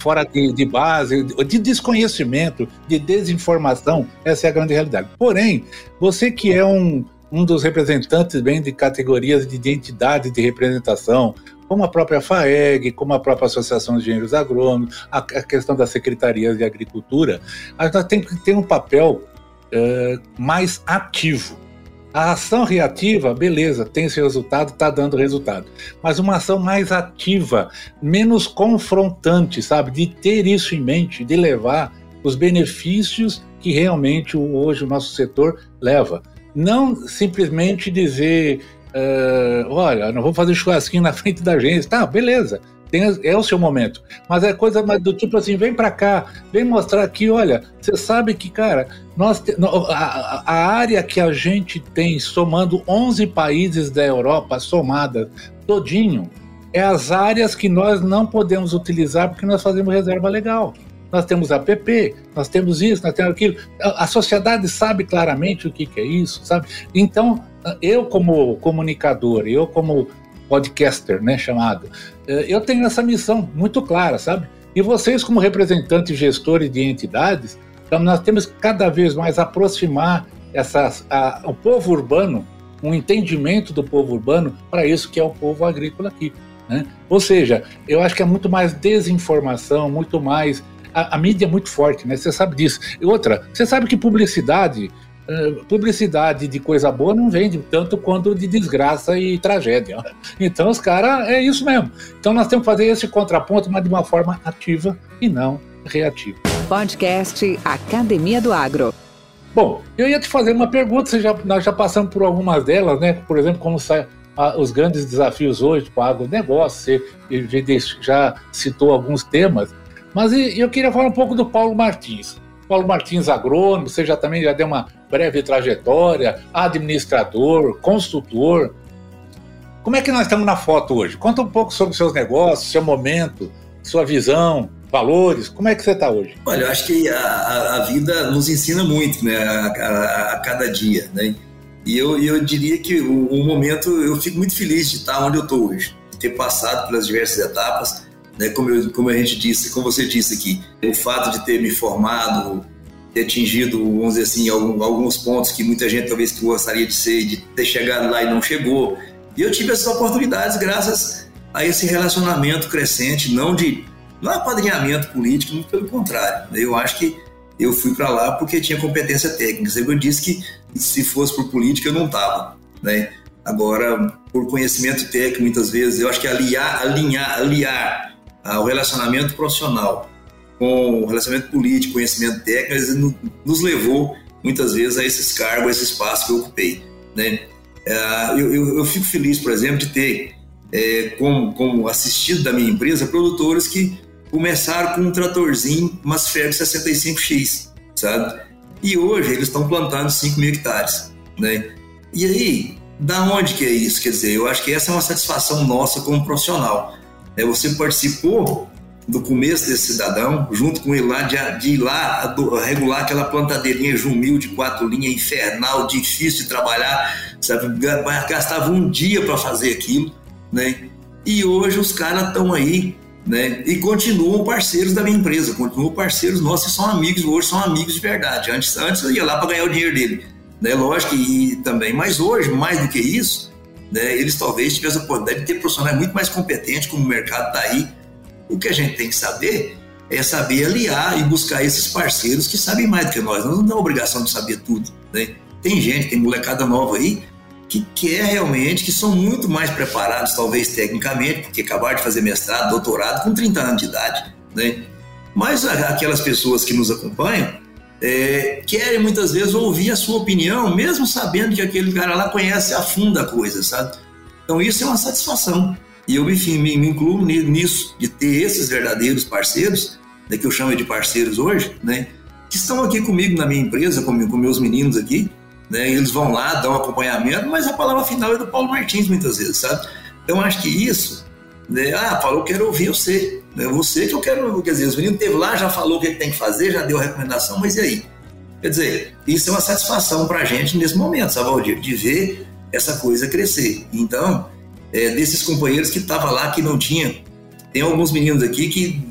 fora de, de, base, de desconhecimento, de desinformação, essa é a grande realidade. Porém, você que é um, um dos representantes bem de categorias de identidade de representação, como a própria FAEG, como a própria Associação de Engenheiros Agrônomos, a, a questão das secretarias de agricultura, a gente tem que ter um papel uh, mais ativo. A ação reativa, beleza, tem seu resultado, está dando resultado. Mas uma ação mais ativa, menos confrontante, sabe? De ter isso em mente, de levar os benefícios que realmente hoje o nosso setor leva. Não simplesmente dizer, uh, olha, não vou fazer churrasquinho na frente da agência. Tá, beleza. Tem, é o seu momento. Mas é coisa do tipo assim, vem para cá, vem mostrar aqui, olha, você sabe que, cara, nós a, a área que a gente tem, somando 11 países da Europa somadas, todinho, é as áreas que nós não podemos utilizar porque nós fazemos reserva legal. Nós temos app, nós temos isso, nós temos aquilo. A, a sociedade sabe claramente o que, que é isso, sabe? Então, eu como comunicador, eu como podcaster, né, chamado, eu tenho essa missão muito clara, sabe? E vocês como representantes gestores de entidades, então nós temos que cada vez mais aproximar essas, a, o povo urbano, um entendimento do povo urbano para isso que é o povo agrícola aqui. Né? Ou seja, eu acho que é muito mais desinformação, muito mais. A, a mídia é muito forte, né? Você sabe disso. E outra, você sabe que publicidade, publicidade de coisa boa não vende tanto quanto de desgraça e tragédia. Então os caras, é isso mesmo. Então nós temos que fazer esse contraponto, mas de uma forma ativa e não reativa. Podcast Academia do Agro. Bom, eu ia te fazer uma pergunta, já, nós já passamos por algumas delas, né? Por exemplo, como sai os grandes desafios hoje para o agronegócio, você já citou alguns temas, mas eu queria falar um pouco do Paulo Martins. Paulo Martins agrônomo, você já também já deu uma breve trajetória, administrador, consultor. Como é que nós estamos na foto hoje? Conta um pouco sobre seus negócios, seu momento, sua visão, valores. Como é que você está hoje? Olha, eu acho que a, a, vida nos ensina muito, né, a, a, a cada dia, né? E eu, eu diria que o, o, momento, eu fico muito feliz de estar onde eu estou hoje, de ter passado pelas diversas etapas, né? Como, eu, como a gente disse, como você disse aqui, o fato de ter me formado, ter atingido, vamos dizer assim, alguns pontos que muita gente talvez gostaria de ser, de ter chegado lá e não chegou. E eu tive essas oportunidades graças a esse relacionamento crescente, não de não apadrinhamento político, muito pelo contrário. Eu acho que eu fui para lá porque tinha competência técnica. Eu disse que se fosse por política eu não estava, né? Agora, por conhecimento técnico, muitas vezes, eu acho que aliar, alinhar, aliar o relacionamento profissional com o relacionamento político, conhecimento técnico, nos levou muitas vezes a esses cargos, a esse espaço que eu ocupei, né? Ah, eu, eu, eu fico feliz, por exemplo, de ter é, como, como assistido da minha empresa produtores que começaram com um tratorzinho, umas Ferb 65X, sabe? E hoje eles estão plantando 5 mil hectares, né? E aí, da onde que é isso? Quer dizer, eu acho que essa é uma satisfação nossa como profissional. Né? Você participou do começo desse cidadão, junto com ele lá, de, de ir lá regular aquela plantadeirinha jumil de quatro linhas, infernal, difícil de trabalhar, sabe? Gastava um dia para fazer aquilo, né? E hoje os caras estão aí né? E continuam parceiros da minha empresa, continuam parceiros nossos são amigos, hoje são amigos de verdade. Antes, antes eu ia lá para ganhar o dinheiro dele, né? Lógico e também, mas hoje, mais do que isso, né? Eles talvez tivessem a oportunidade de ter profissionais muito mais competentes, como o mercado está aí. O que a gente tem que saber é saber aliar e buscar esses parceiros que sabem mais do que nós. Não temos obrigação de saber tudo, né? Tem gente, tem molecada nova aí que quer realmente, que são muito mais preparados, talvez tecnicamente, porque acabaram de fazer mestrado, doutorado com 30 anos de idade, né? Mas aquelas pessoas que nos acompanham é, querem muitas vezes ouvir a sua opinião, mesmo sabendo que aquele cara lá conhece a fundo a coisa, sabe? Então isso é uma satisfação. E eu, enfim, me, me incluo nisso, de ter esses verdadeiros parceiros, né, que eu chamo de parceiros hoje, né? Que estão aqui comigo na minha empresa, com, com meus meninos aqui, né? Eles vão lá, dão acompanhamento, mas a palavra final é do Paulo Martins muitas vezes, sabe? Então acho que isso, né? Ah, Paulo, eu quero ouvir você, né? Você que eu quero, quer dizer, os meninos teve lá, já falou o que tem que fazer, já deu a recomendação, mas e aí? Quer dizer, isso é uma satisfação para a gente nesse momento, sabe, Valdir? De ver essa coisa crescer. Então, é, desses companheiros que estavam lá, que não tinha, tem alguns meninos aqui que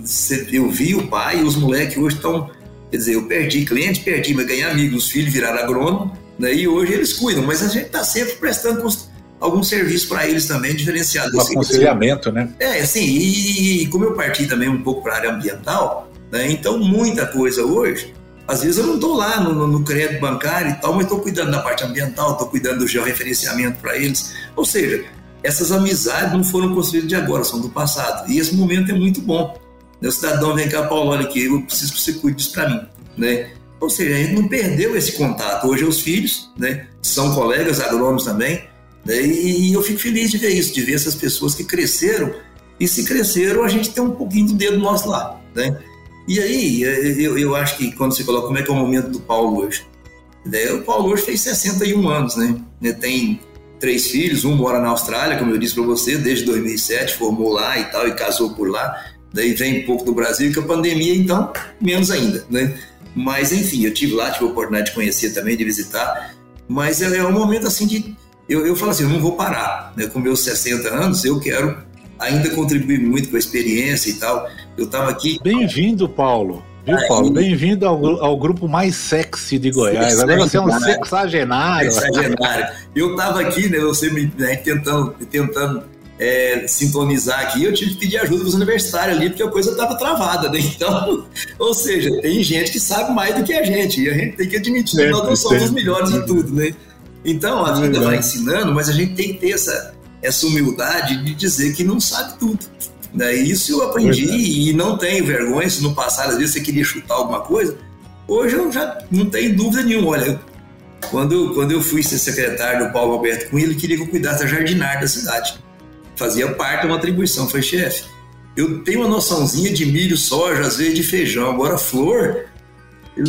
eu vi o pai e os moleques hoje estão, quer dizer, eu perdi cliente, perdi, mas ganhei amigos, os filhos viraram agrônomo, né? E hoje eles cuidam, mas a gente está sempre prestando algum serviço para eles também diferenciado. Um aconselhamento, né? É, assim, e, e como eu parti também um pouco para a área ambiental, né? então muita coisa hoje, às vezes eu não estou lá no, no, no, crédito bancário e tal, mas estou cuidando da parte ambiental, estou cuidando do georreferenciamento para eles. Ou seja, essas amizades não foram construídas de agora, são do passado. E esse momento é muito bom. O cidadão vem cá, Paulo, olha aqui, eu preciso que você cuide disso para mim. Né? Ou seja, a gente não perdeu esse contato. Hoje os filhos, né, são colegas agrônomos também, né, e eu fico feliz de ver isso, de ver essas pessoas que cresceram E se cresceram, a gente tem um pouquinho do dedo nosso lá, né? E aí, é, eu, eu acho que quando você coloca como é que é o momento do Paulo hoje, né? o Paulo hoje fez 61 anos, né? Tem três filhos, um mora na Austrália, como eu disse para você, desde 2007, formou lá e tal, e casou por lá. Daí vem um pouco do Brasil, e com a pandemia, então, menos ainda, né? Mas, enfim, eu tive lá, tive a oportunidade de conhecer também, de visitar. Mas é, é um momento, assim, de... Eu, eu falo assim, eu não vou parar, né? Com meus 60 anos, eu quero ainda contribuir muito com a experiência e tal. Eu estava aqui... Bem-vindo, Paulo. Viu, Paulo? Bem-vindo ao, ao, grupo mais sexy de Goiás. Agora você é um sexagenário. Sexagenário. Eu estava aqui, né, você me né, tentando, tentando é, sintonizar aqui, eu tive que pedir ajuda dos universitários ali, porque a coisa estava travada, né? Então, ou seja, tem gente que sabe mais do que a gente, e a gente tem que admitir que nós não somos os melhores em tudo, né? Então, a vida vai ensinando, mas a gente tem que ter essa, essa humildade de dizer que não sabe tudo. Né? Isso eu aprendi é. e não tenho vergonha. Se no passado, às vezes, você queria chutar alguma coisa, hoje eu já não tenho dúvida nenhuma. Olha, quando, quando eu fui ser secretário do Paulo Alberto Cunha, ele queria que eu cuidasse da jardinária da cidade. Fazia parte de uma atribuição. Foi chefe, eu tenho uma noçãozinha de milho, soja, às vezes de feijão. Agora, flor, eu,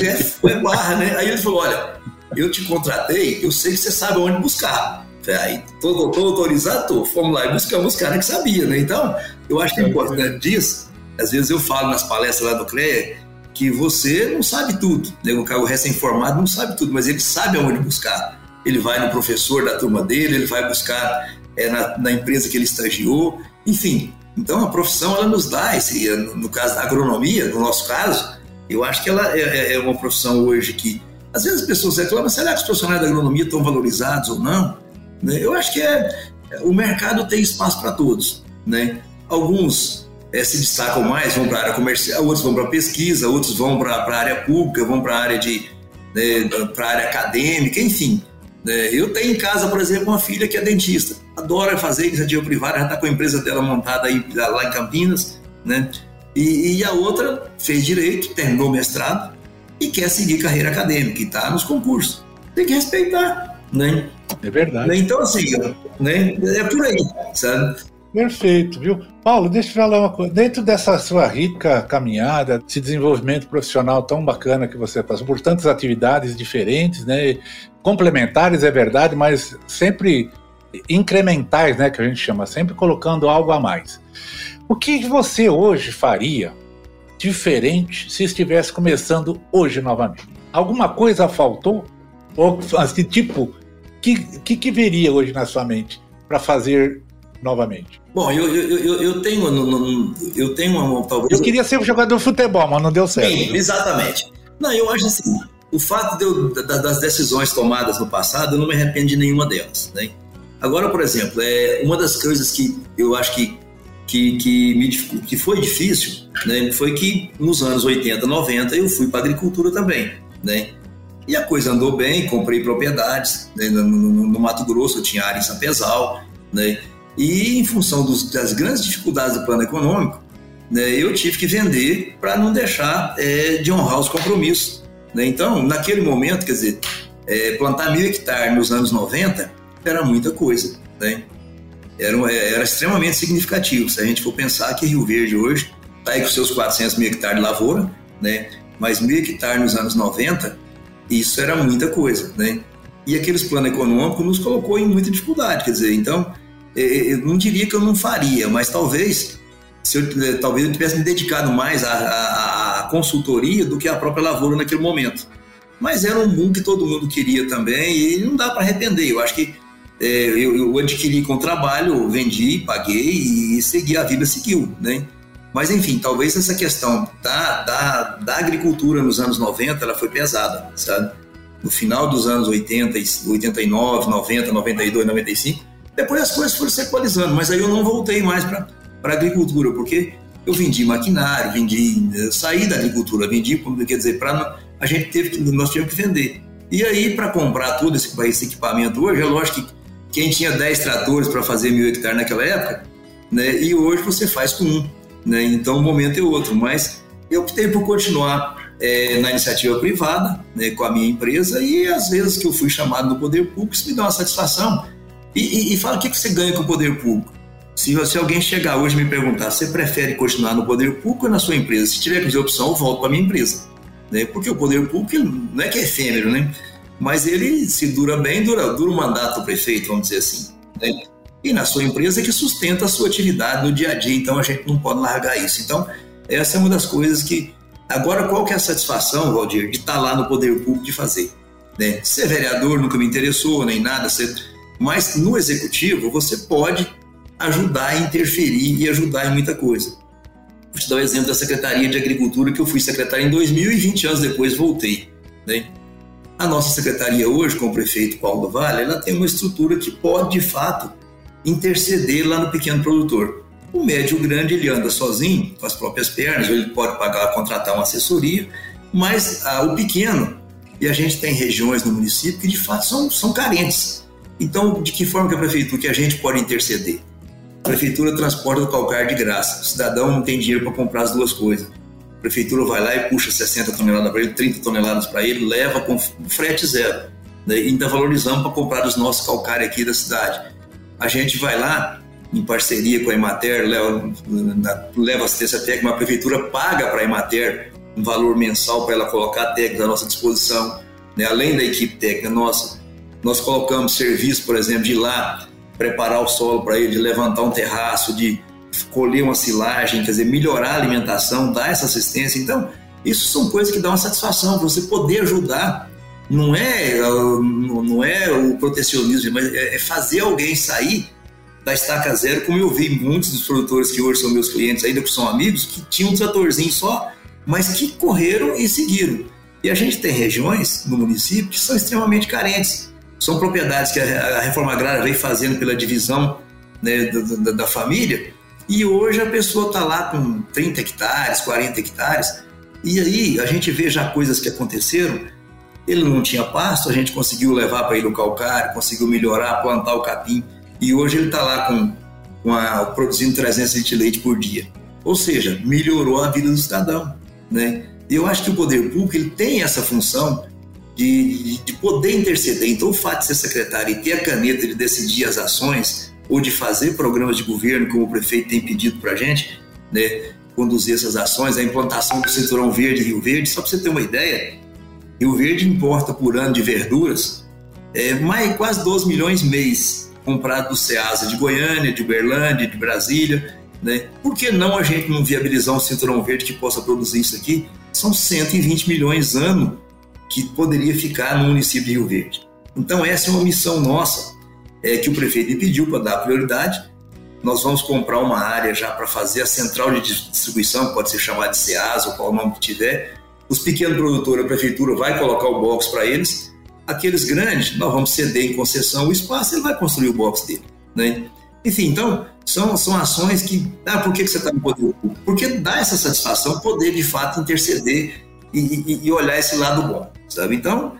é, foi barra, né? Aí ele falou: olha, eu te contratei, eu sei que você sabe onde buscar. Aí, tô, tô autorizado, tô. Fomos lá e buscamos os caras que sabiam, né? Então, eu acho que é importante disso. Às vezes eu falo nas palestras lá do CREA que você não sabe tudo, né? O cara recém-formado não sabe tudo, mas ele sabe aonde buscar. Ele vai no professor da turma dele, ele vai buscar é, na, na empresa que ele estagiou, enfim. Então, a profissão, ela nos dá esse, no caso da agronomia, no nosso caso, eu acho que ela é, é, é uma profissão hoje que, às vezes as pessoas reclamam, será que os profissionais da agronomia estão valorizados ou não? Né? Eu acho que é, o mercado tem espaço para todos. Né? Alguns é, se destacam mais, vão para a área comercial, outros vão para pesquisa, outros vão para a área pública, vão para a área de né, para área acadêmica, enfim. Né? Eu tenho em casa, por exemplo, uma filha que é dentista, adora fazer iniciativa privada, já está com a empresa dela montada aí lá em Campinas, né? E, e a outra fez direito, terminou o mestrado e quer seguir carreira acadêmica e está nos concursos. Tem que respeitar, né? É verdade. Né? Então, assim, né? é por aí, sabe? Perfeito, viu? Paulo, deixa eu falar uma coisa. Dentro dessa sua rica caminhada, esse desenvolvimento profissional tão bacana que você passou, por tantas atividades diferentes, né? Complementares, é verdade, mas sempre incrementais, né? Que a gente chama, sempre colocando algo a mais. O que você hoje faria diferente se estivesse começando hoje novamente? Alguma coisa faltou? Ou, assim, tipo, que, que, que viria hoje na sua mente para fazer novamente? Bom, eu, eu, eu, eu tenho eu tenho uma talvez. Eu queria ser um jogador de futebol, mas não deu certo. Sim, exatamente. Não, eu acho assim, o fato de eu, das decisões tomadas no passado, eu não me arrependo de nenhuma delas, né? Agora, por exemplo, é uma das coisas que eu acho que que, que, me, que foi difícil, né, foi que nos anos 80, 90 eu fui para agricultura também, né? E a coisa andou bem, comprei propriedades né, no, no, no, Mato Grosso, eu tinha área em Sapezal, né? E em função dos, das grandes dificuldades do plano econômico, né, eu tive que vender para não deixar é, de honrar os compromissos. Né? Então, naquele momento, quer dizer, é, plantar mil hectares nos anos 90 era muita coisa. Né? Era, é, era extremamente significativo. Se a gente for pensar que Rio Verde hoje está aí com seus 400 mil hectares de lavoura, né? mas mil hectares nos anos 90 isso era muita coisa, né? E aqueles planos econômicos nos colocou em muita dificuldade, quer dizer, então, é, é, eu não diria que eu não faria, mas talvez, se eu, talvez eu tivesse me dedicado mais à, à, à consultoria do que à própria lavoura naquele momento. Mas era um boom que todo mundo queria também e não dá para arrepender. Eu acho que é, eu, eu, adquiri com trabalho, vendi, paguei e segui, a vida seguiu, né? Mas, enfim, talvez essa questão da, da, da agricultura nos anos 90 ela foi pesada, sabe? No final dos anos 80, 89, 90, 92, 95, depois as coisas foram se equalizando, mas aí eu não voltei mais para a agricultura, porque eu vendi maquinário, vendi, saí da agricultura, vendi, quer dizer, para a gente teve que, nós tivemos que vender. E aí, para comprar todo esse, esse, equipamento hoje, é lógico que quem tinha 10 tratores para fazer mil hectares naquela época, né, e hoje você faz com um né? Então o momento é outro, mas eu optei por continuar é, na iniciativa privada, né, com a minha empresa, e às vezes que eu fui chamado no poder público, isso me dá uma satisfação. E, e, e fala, o que, que você ganha com o poder público? Se, se alguém chegar hoje e me perguntar, você prefere continuar no poder público ou na sua empresa? Se tiver que fazer opção, eu volto para minha empresa. Né? Porque o poder público não é que é efêmero, né? Mas ele, se dura bem, dura, dura o mandato do prefeito, vamos dizer assim. Né? E na sua empresa é que sustenta a sua atividade no dia a dia, então a gente não pode largar isso. Então, essa é uma das coisas que. Agora, qual que é a satisfação, Valdir, de estar lá no poder público de fazer? Né? Ser vereador nunca me interessou, nem nada, ser... mas no executivo você pode ajudar, interferir e ajudar em muita coisa. Vou te dar o um exemplo da Secretaria de Agricultura, que eu fui secretário em 2020 anos depois voltei. Né? A nossa secretaria hoje, com o prefeito Paulo Vale, ela tem uma estrutura que pode, de fato, interceder lá no pequeno produtor. O médio grande ele anda sozinho, com as próprias pernas, ou ele pode pagar, contratar uma assessoria, mas ah, o pequeno, e a gente tem regiões no município que de fato são, são carentes. Então, de que forma que a prefeitura, que a gente pode interceder? A prefeitura transporta o calcário de graça. O cidadão não tem dinheiro para comprar as duas coisas. A prefeitura vai lá e puxa 60 toneladas para ele, 30 toneladas para ele, leva com frete zero. Né? Ainda valorizamos para comprar os nossos calcários aqui da cidade. A gente vai lá, em parceria com a Emater, leva, leva assistência técnica, a prefeitura paga para a Emater um valor mensal para ela colocar técnicos à nossa disposição. Né? Além da equipe técnica nossa, nós colocamos serviço, por exemplo, de ir lá preparar o solo para ele, de levantar um terraço, de colher uma silagem, quer dizer, melhorar a alimentação, dar essa assistência. Então, isso são coisas que dão uma satisfação, você poder ajudar. Não é, não é o protecionismo, mas é, é fazer alguém sair da estaca zero, como eu vi muitos dos produtores que hoje são meus clientes, ainda que são amigos, que tinham um tratorzinho só, mas que correram e seguiram. E a gente tem regiões no município que são extremamente carentes são propriedades que a reforma agrária vem fazendo pela divisão né, da, da, família, e hoje a pessoa está lá com 30 hectares, 40 hectares, e aí a gente vê já coisas que aconteceram. Ele não tinha pasto, a gente conseguiu levar para ele o calcário, conseguiu melhorar, plantar o capim, e hoje ele está lá com, com a, produzindo 300 litros de leite por dia. Ou seja, melhorou a vida do cidadão. Né? E eu acho que o poder público ele tem essa função de, de poder interceder. Então, o fato de ser secretário e ter a caneta de decidir as ações ou de fazer programas de governo, como o prefeito tem pedido para a gente, né, conduzir essas ações, a implantação do Cinturão Verde Rio Verde, só para você ter uma ideia, Rio Verde importa por ano de verduras é, mais quase 12 milhões mês comprado do Ceasa de Goiânia, de Uberlândia, de Brasília. Né? Por que não a gente não viabilizar um cinturão verde que possa produzir isso aqui? São 120 milhões ano que poderia ficar no município de Rio Verde. Então, essa é uma missão nossa, é, que o prefeito me pediu para dar prioridade. Nós vamos comprar uma área já para fazer a central de distribuição, pode ser chamada de SEAS ou qual nome que tiver. Os pequenos produtores, a prefeitura vai colocar o box para eles. Aqueles grandes, nós vamos ceder em concessão o espaço, ele vai construir o box dele. Né? Enfim, então, são, são ações que. Ah, por que, que você está no poder público? Porque dá essa satisfação poder, de fato, interceder e, e, e olhar esse lado bom sabe? Então,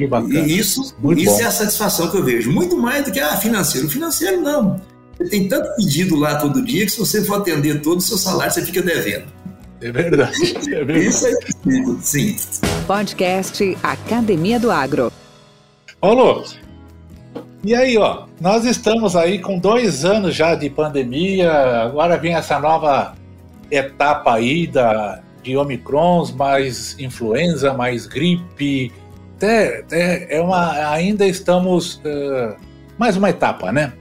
que bacana. isso, Muito isso bom. é a satisfação que eu vejo. Muito mais do que ah, financeiro. Financeiro, não. Você tem tanto pedido lá todo dia que se você for atender todo o seu salário, você fica devendo. É verdade. É verdade. Isso é possível, sim. Podcast Academia do Agro. Paulo, e aí, ó, nós estamos aí com dois anos já de pandemia, agora vem essa nova etapa aí da, de Omicrons, mais influenza, mais gripe. Até, até é uma, ainda estamos. Uh, mais uma etapa, né?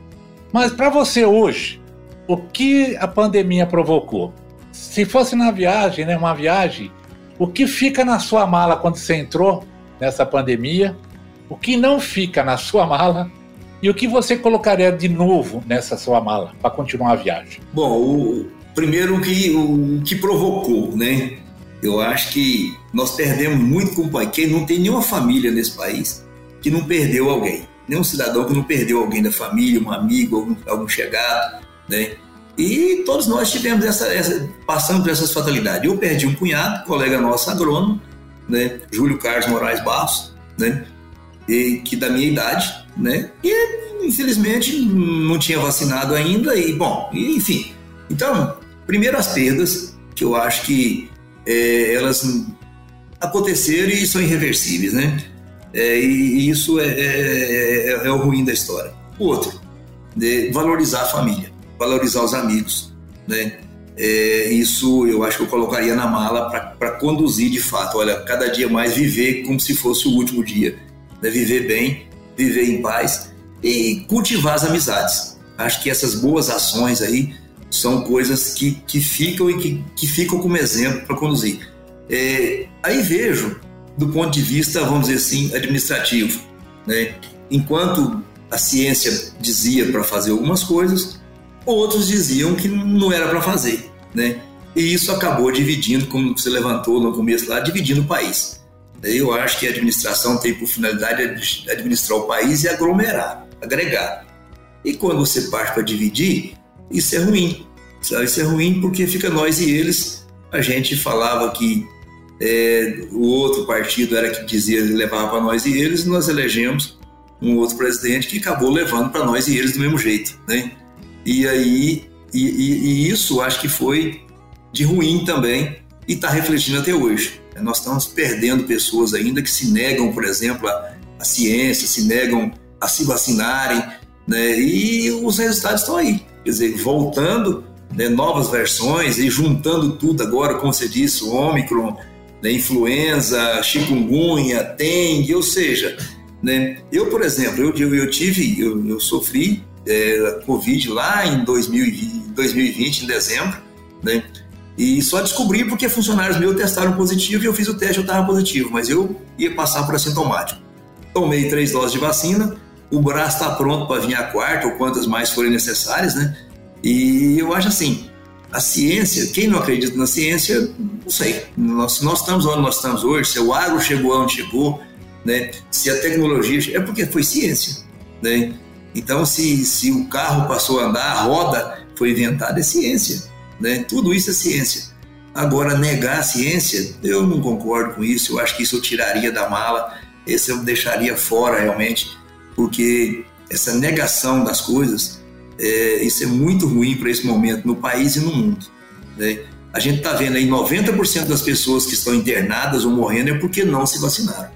Mas para você hoje, o que a pandemia provocou? Se fosse na viagem, né, uma viagem, o que fica na sua mala quando você entrou nessa pandemia? O que não fica na sua mala e o que você colocaria de novo nessa sua mala para continuar a viagem? Bom, o, Primeiro, o que, o que provocou, né? Eu acho que nós perdemos muito com o pai, que não tem nenhuma família nesse país que não perdeu alguém. Nenhum cidadão que não perdeu alguém da família, um amigo, algum, algum chegado, né? E todos nós tivemos essa, essa passando por essas fatalidades. Eu perdi um cunhado, colega nosso agrônomo, né? Júlio Carlos Moraes Barros, né? E, que da minha idade, né? E infelizmente não tinha vacinado ainda e bom, enfim. Então, primeiro as perdas, que eu acho que é, elas aconteceram e são irreversíveis, né? É, e isso é, é, é, é, o ruim da história. O outro, valorizar a família. valorizar os amigos, né? É, isso eu acho que eu colocaria na mala para conduzir de fato. Olha, cada dia mais viver como se fosse o último dia, né? viver bem, viver em paz e cultivar as amizades. Acho que essas boas ações aí são coisas que, que ficam e que, que ficam como exemplo para conduzir. É, aí vejo, do ponto de vista, vamos dizer assim, administrativo, né? enquanto a ciência dizia para fazer algumas coisas, outros diziam que não era para fazer, né? E isso acabou dividindo, como você levantou no começo lá, dividindo o país. Eu acho que a administração tem por finalidade administrar o país e aglomerar, agregar. E quando você parte para dividir, isso é ruim. Isso é ruim porque fica nós e eles. A gente falava que é, o outro partido era que dizia levava para nós e eles, e nós elegemos um outro presidente que acabou levando para nós e eles do mesmo jeito, né? E aí, e, e, e isso acho que foi de ruim também e está refletindo até hoje. Nós estamos perdendo pessoas ainda que se negam, por exemplo, a, a ciência, se negam a se vacinarem, né? E os resultados estão aí. Quer dizer, voltando, né, novas versões e juntando tudo agora, como você disse, o Ômicron, né, influenza, chikungunya, dengue, ou seja, né, eu, por exemplo, eu, eu, tive, eu, eu sofri é, Covid lá em 2020, 2020, em dezembro, né? E só descobri porque funcionários meus testaram positivo e eu fiz o teste, eu estava positivo, mas eu ia passar por assintomático. Tomei três doses de vacina, o braço está pronto para vir a quarta ou quantas mais forem necessárias, né? E eu acho assim, a ciência, quem não acredita na ciência, não sei. Nós, nós estamos onde nós estamos hoje, se o agro chegou onde chegou, né? Se a tecnologia é porque foi ciência, né? Então, se, se o carro passou a andar, a roda foi inventada, é ciência. Né? Tudo isso é ciência. Agora, negar a ciência, eu não concordo com isso. Eu acho que isso eu tiraria da mala, esse eu deixaria fora realmente, porque essa negação das coisas, é, isso é muito ruim para esse momento no país e no mundo. Né? A gente está vendo aí 90% das pessoas que estão internadas ou morrendo é porque não se vacinaram.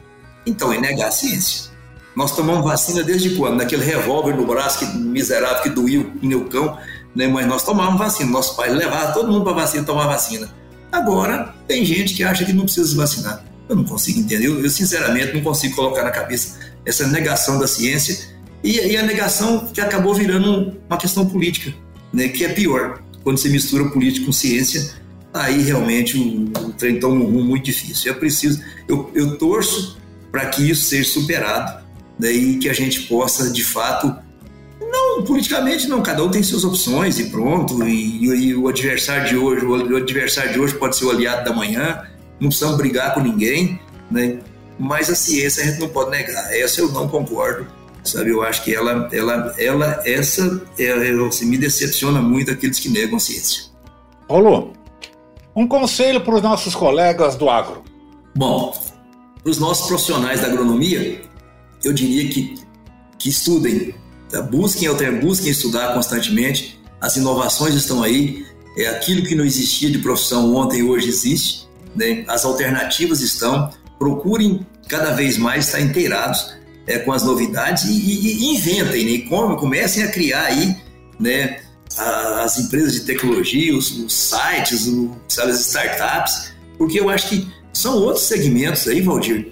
Então, é negar a ciência. Nós tomamos vacina desde quando? Naquele revólver no braço que miserável que doía o meu cão, né? Mas nós tomávamos vacina. Nosso pai levava todo mundo para vacina, tomar vacina. Agora, tem gente que acha que não precisa se vacinar. Eu não consigo entender. Eu, eu sinceramente, não consigo colocar na cabeça essa negação da ciência e, e, a negação que acabou virando uma questão política, né? Que é pior. Quando você mistura política com ciência, aí realmente o, o trem toma um rumo muito difícil. Eu preciso, eu, eu torço para que isso seja superado daí que a gente possa, de fato, não, politicamente não, cada um tem suas opções e pronto, e, e, o adversário de hoje, o adversário de hoje pode ser o aliado da manhã, não precisamos brigar com ninguém, né? Mas a ciência a gente não pode negar, essa eu não concordo, sabe? Eu acho que ela, ela, ela essa, ela, assim, me decepciona muito aqueles que negam a ciência. Paulo, um conselho para os nossos colegas do agro. Bom, para os nossos profissionais da agronomia, eu diria que, que estudem, tá? busquem, busquem estudar constantemente, as inovações estão aí, é aquilo que não existia de profissão ontem hoje existe, né? as alternativas estão, procurem cada vez mais estar inteirados é, com as novidades e, e, e inventem, né? Como, comecem a criar aí, né? as empresas de tecnologia, os, os sites, o, sabe, as startups, porque eu acho que são outros segmentos aí, Valdir,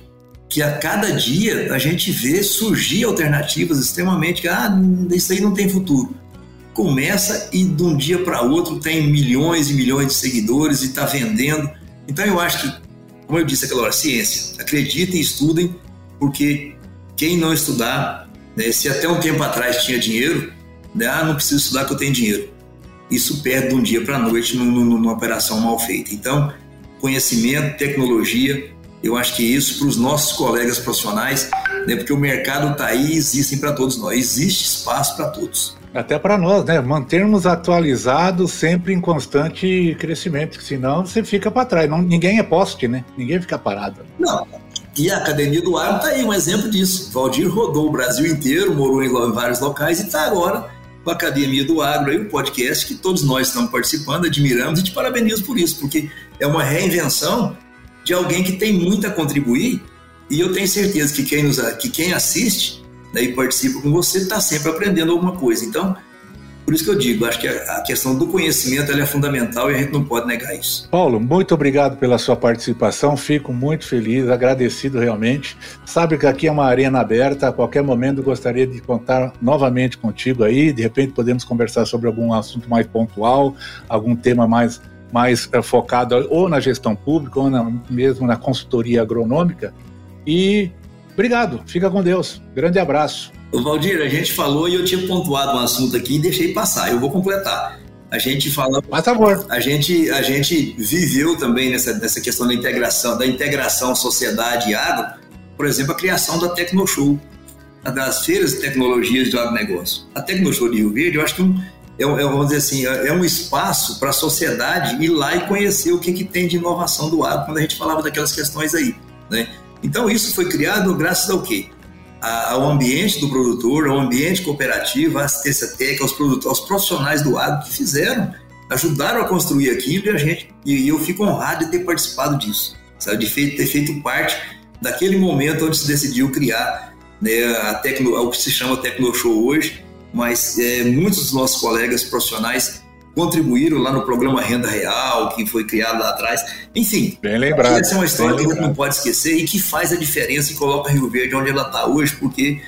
que a cada dia a gente vê surgir alternativas extremamente ah, isso aí não tem futuro. Começa e de um dia para outro tem milhões e milhões de seguidores e está vendendo. Então eu acho que, como eu disse aquela hora, ciência. Acreditem, estudem, porque quem não estudar, né, se até um tempo atrás tinha dinheiro, né, ah, não preciso estudar que eu tenho dinheiro. Isso perde de um dia para a noite numa, numa operação mal feita. Então, conhecimento, tecnologia, eu acho que isso para os nossos colegas profissionais, né, porque o mercado está aí, existem para todos nós, existe espaço para todos. Até para nós, né? Mantermos atualizados sempre em constante crescimento, senão você fica para trás. Não, ninguém é poste, né? Ninguém fica parado. Não. E a Academia do Agro está aí, um exemplo disso. Valdir rodou o Brasil inteiro, morou em vários locais e está agora com a Academia do Agro, aí, um podcast que todos nós estamos participando, admiramos e te parabenizo por isso, porque é uma reinvenção de alguém que tem muito a contribuir e eu tenho certeza que quem, nos, que quem assiste né, e participa com você está sempre aprendendo alguma coisa. Então, Por isso que eu digo, acho que a questão do conhecimento é fundamental e a gente não pode negar isso. Paulo, muito obrigado pela sua participação, fico muito feliz, agradecido realmente. Sabe que aqui é uma arena aberta, a qualquer momento gostaria de contar novamente contigo aí, de repente podemos conversar sobre algum assunto mais pontual, algum tema mais, mais é, focado ou na gestão pública ou na, mesmo na consultoria agronômica. E obrigado, fica com Deus. Grande abraço. O Valdir, a gente falou e eu tinha pontuado um assunto aqui e deixei passar. Eu vou completar. A gente fala. Por favor. A gente, a gente viveu também nessa, nessa questão da integração, da integração sociedade e agro, por exemplo, a criação da Tecnoshow, das feiras de tecnologias do agronegócio. A Tecnoshow de Rio Verde, eu acho que um, é, é, vamos dizer assim, é, é um espaço para a sociedade ir lá e conhecer o que, que tem de inovação do agro, quando a gente falava daquelas questões aí. Né? Então, isso foi criado graças ao quê? ao ambiente do produtor, ao ambiente cooperativo, à assistência técnica, aos, aos profissionais do agro que fizeram, ajudaram a construir aquilo e a gente e eu fico honrado de ter participado disso, sabe, de ter feito parte daquele momento onde se decidiu criar né, a tecno, o que se chama Tecno Show hoje, mas é, muitos dos nossos colegas profissionais contribuíram lá no programa Renda Real, que foi criado lá atrás. Enfim, bem lembrado. Essa é uma história que a gente não pode esquecer e que faz a diferença e coloca Rio Verde onde ela está hoje, porque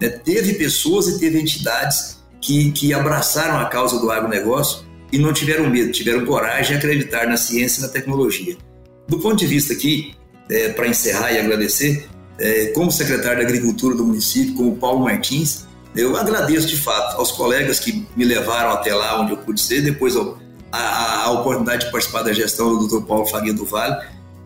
né, teve pessoas e teve entidades que, que abraçaram a causa do agronegócio e não tiveram medo, tiveram coragem de acreditar na ciência e na tecnologia. Do ponto de vista aqui, é, para encerrar e agradecer, é, como secretário da Agricultura do município, como Paulo Martins, eu agradeço de fato aos colegas que me levaram até lá onde eu pude ser, depois a, a, oportunidade de participar da gestão do Dr. Paulo Faria do Vale,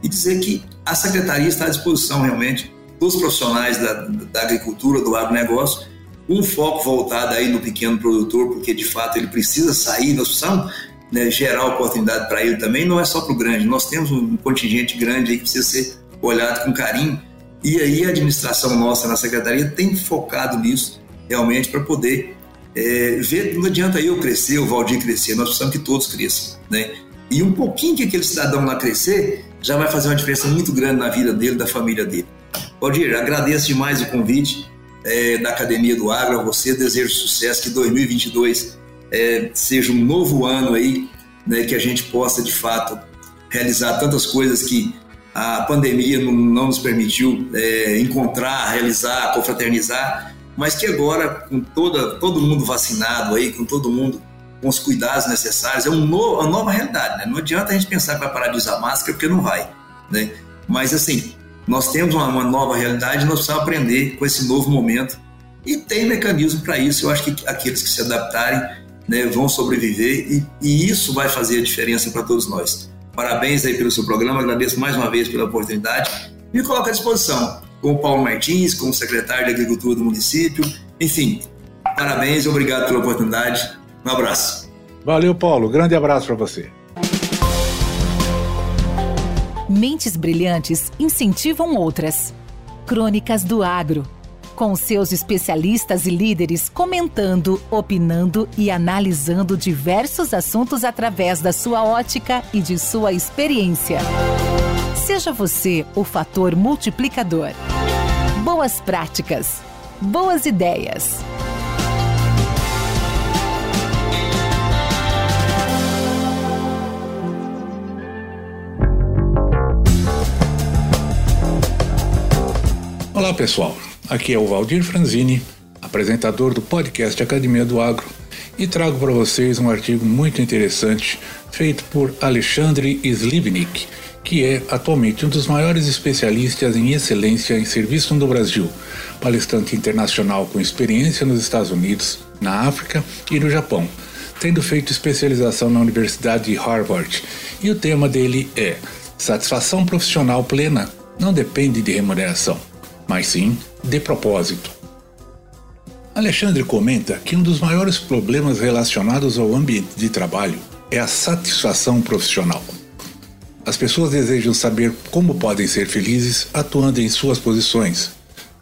e dizer que a secretaria está à disposição realmente dos profissionais da, da agricultura, do agronegócio, um foco voltado aí no pequeno produtor, porque de fato ele precisa sair, nós precisamos né, gerar oportunidade para ele também, não é só para o grande, nós temos um contingente grande aí que precisa ser olhado com carinho, e aí a administração nossa na secretaria tem focado nisso, realmente para poder é, ver. Não adianta eu crescer, o Valdir crescer, nós precisamos que todos cresçam, né? E um pouquinho que aquele cidadão lá crescer já vai fazer uma diferença muito grande na vida dele, da família dele. Valdir, agradeço demais o convite é, da Academia do Agro a você, desejo sucesso, que 2022 é, seja um novo ano aí, né, que a gente possa de fato realizar tantas coisas que a pandemia não, não nos permitiu é, encontrar, realizar, confraternizar, mas que agora, com toda, todo mundo vacinado aí, com todo mundo com os cuidados necessários, é um uma nova realidade, né? Não adianta a gente pensar que vai parar de usar máscara, porque não vai, né? Mas, assim, nós temos uma, uma nova realidade, nós precisamos aprender com esse novo momento e tem mecanismo para isso. Eu acho que aqueles que se adaptarem né, vão sobreviver e, e isso vai fazer a diferença para todos nós. Parabéns aí pelo seu programa, agradeço mais uma vez pela oportunidade e me coloco à disposição com o Paulo Martins, como secretário de Agricultura do município. Enfim, parabéns e obrigado pela oportunidade. Um abraço. Valeu, Paulo. Grande abraço para você. Mentes brilhantes incentivam outras. Crônicas do Agro. Com seus especialistas e líderes comentando, opinando e analisando diversos assuntos através da sua ótica e de sua experiência. Seja você o fator multiplicador. Boas práticas. Boas ideias. Olá pessoal, aqui é o Valdir Franzini, apresentador do podcast Academia do Agro, e trago para vocês um artigo muito interessante feito por Alexandre Slivnik que é atualmente um dos maiores especialistas em excelência em serviço no Brasil, palestrante internacional com experiência nos Estados Unidos, na África e no Japão, tendo feito especialização na Universidade de Harvard. E o tema dele é Satisfação profissional plena não depende de remuneração, mas sim de propósito. Alexandre comenta que um dos maiores problemas relacionados ao ambiente de trabalho é a satisfação profissional. As pessoas desejam saber como podem ser felizes atuando em suas posições.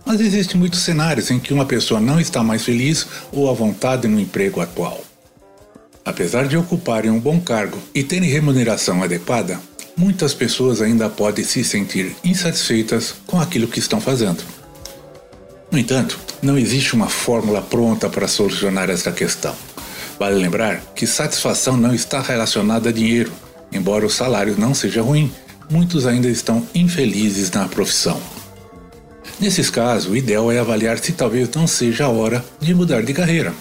Mas existem muitos cenários em que uma pessoa não está mais feliz ou à vontade no emprego atual. Apesar de ocuparem um bom cargo e terem remuneração adequada, muitas pessoas ainda podem se sentir insatisfeitas com aquilo que estão fazendo. No entanto, não existe uma fórmula pronta para solucionar esta questão. Vale lembrar que satisfação não está relacionada a dinheiro. Embora o salário não seja ruim, muitos ainda estão infelizes na profissão. Nesses casos, o ideal é avaliar se talvez não seja a hora de mudar de carreira.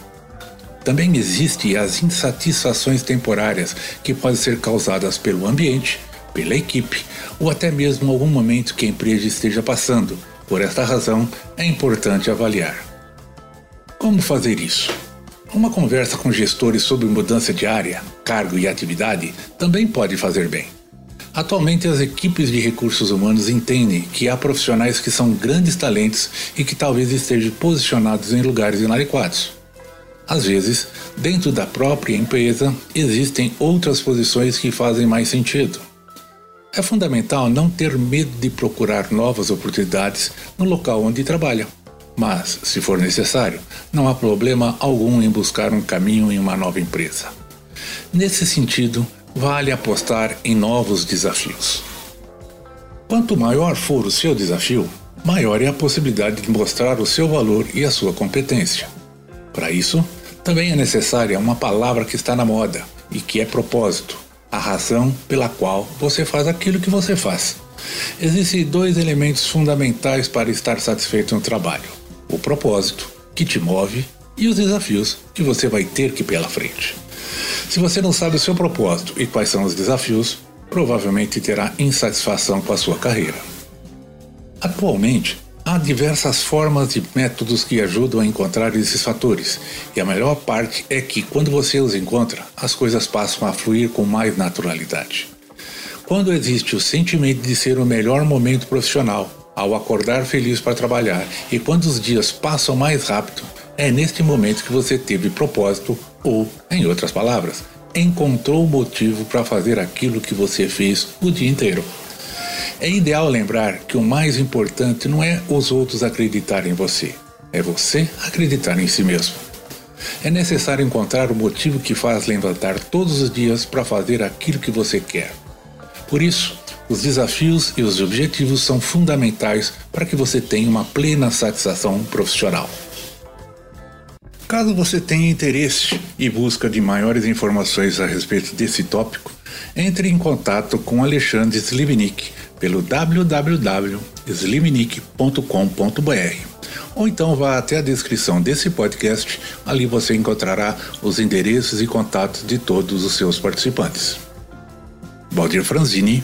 Também existem as insatisfações temporárias que podem ser causadas pelo ambiente, pela equipe ou até mesmo algum momento que a empresa esteja passando. Por esta razão, é importante avaliar. Como fazer isso? Uma conversa com gestores sobre mudança de área, cargo e atividade também pode fazer bem. Atualmente, as equipes de recursos humanos entendem que há profissionais que são grandes talentos e que talvez estejam posicionados em lugares inadequados. Às vezes, dentro da própria empresa, existem outras posições que fazem mais sentido. É fundamental não ter medo de procurar novas oportunidades no local onde trabalha. Mas, se for necessário, não há problema algum em buscar um caminho em uma nova empresa. Nesse sentido, vale apostar em novos desafios. Quanto maior for o seu desafio, maior é a possibilidade de mostrar o seu valor e a sua competência. Para isso, também é necessária uma palavra que está na moda e que é propósito, a razão pela qual você faz aquilo que você faz. Existem dois elementos fundamentais para estar satisfeito no trabalho: o propósito, que te move, e os desafios que você vai ter que pela frente. Se você não sabe o seu propósito e quais são os desafios, provavelmente terá insatisfação com a sua carreira. Atualmente, há diversas formas e métodos que ajudam a encontrar esses fatores, e a melhor parte é que, quando você os encontra, as coisas passam a fluir com mais naturalidade. Quando existe o sentimento de ser o melhor momento profissional, ao acordar feliz para trabalhar e quando os dias passam mais rápido, é neste momento que você teve propósito ou, em outras palavras, encontrou motivo para fazer aquilo que você fez o dia inteiro. É ideal lembrar que o mais importante não é os outros acreditarem em você, é você acreditar em si mesmo. É necessário encontrar o motivo que faz levantar todos os dias para fazer aquilo que você quer. Por isso, os desafios e os objetivos são fundamentais para que você tenha uma plena satisfação profissional. Caso você tenha interesse e busca de maiores informações a respeito desse tópico, entre em contato com Alexandre Slivnik pelo www.slivnik.com.br ou então vá até a descrição desse podcast, ali você encontrará os endereços e contatos de todos os seus participantes. Baldir Franzini,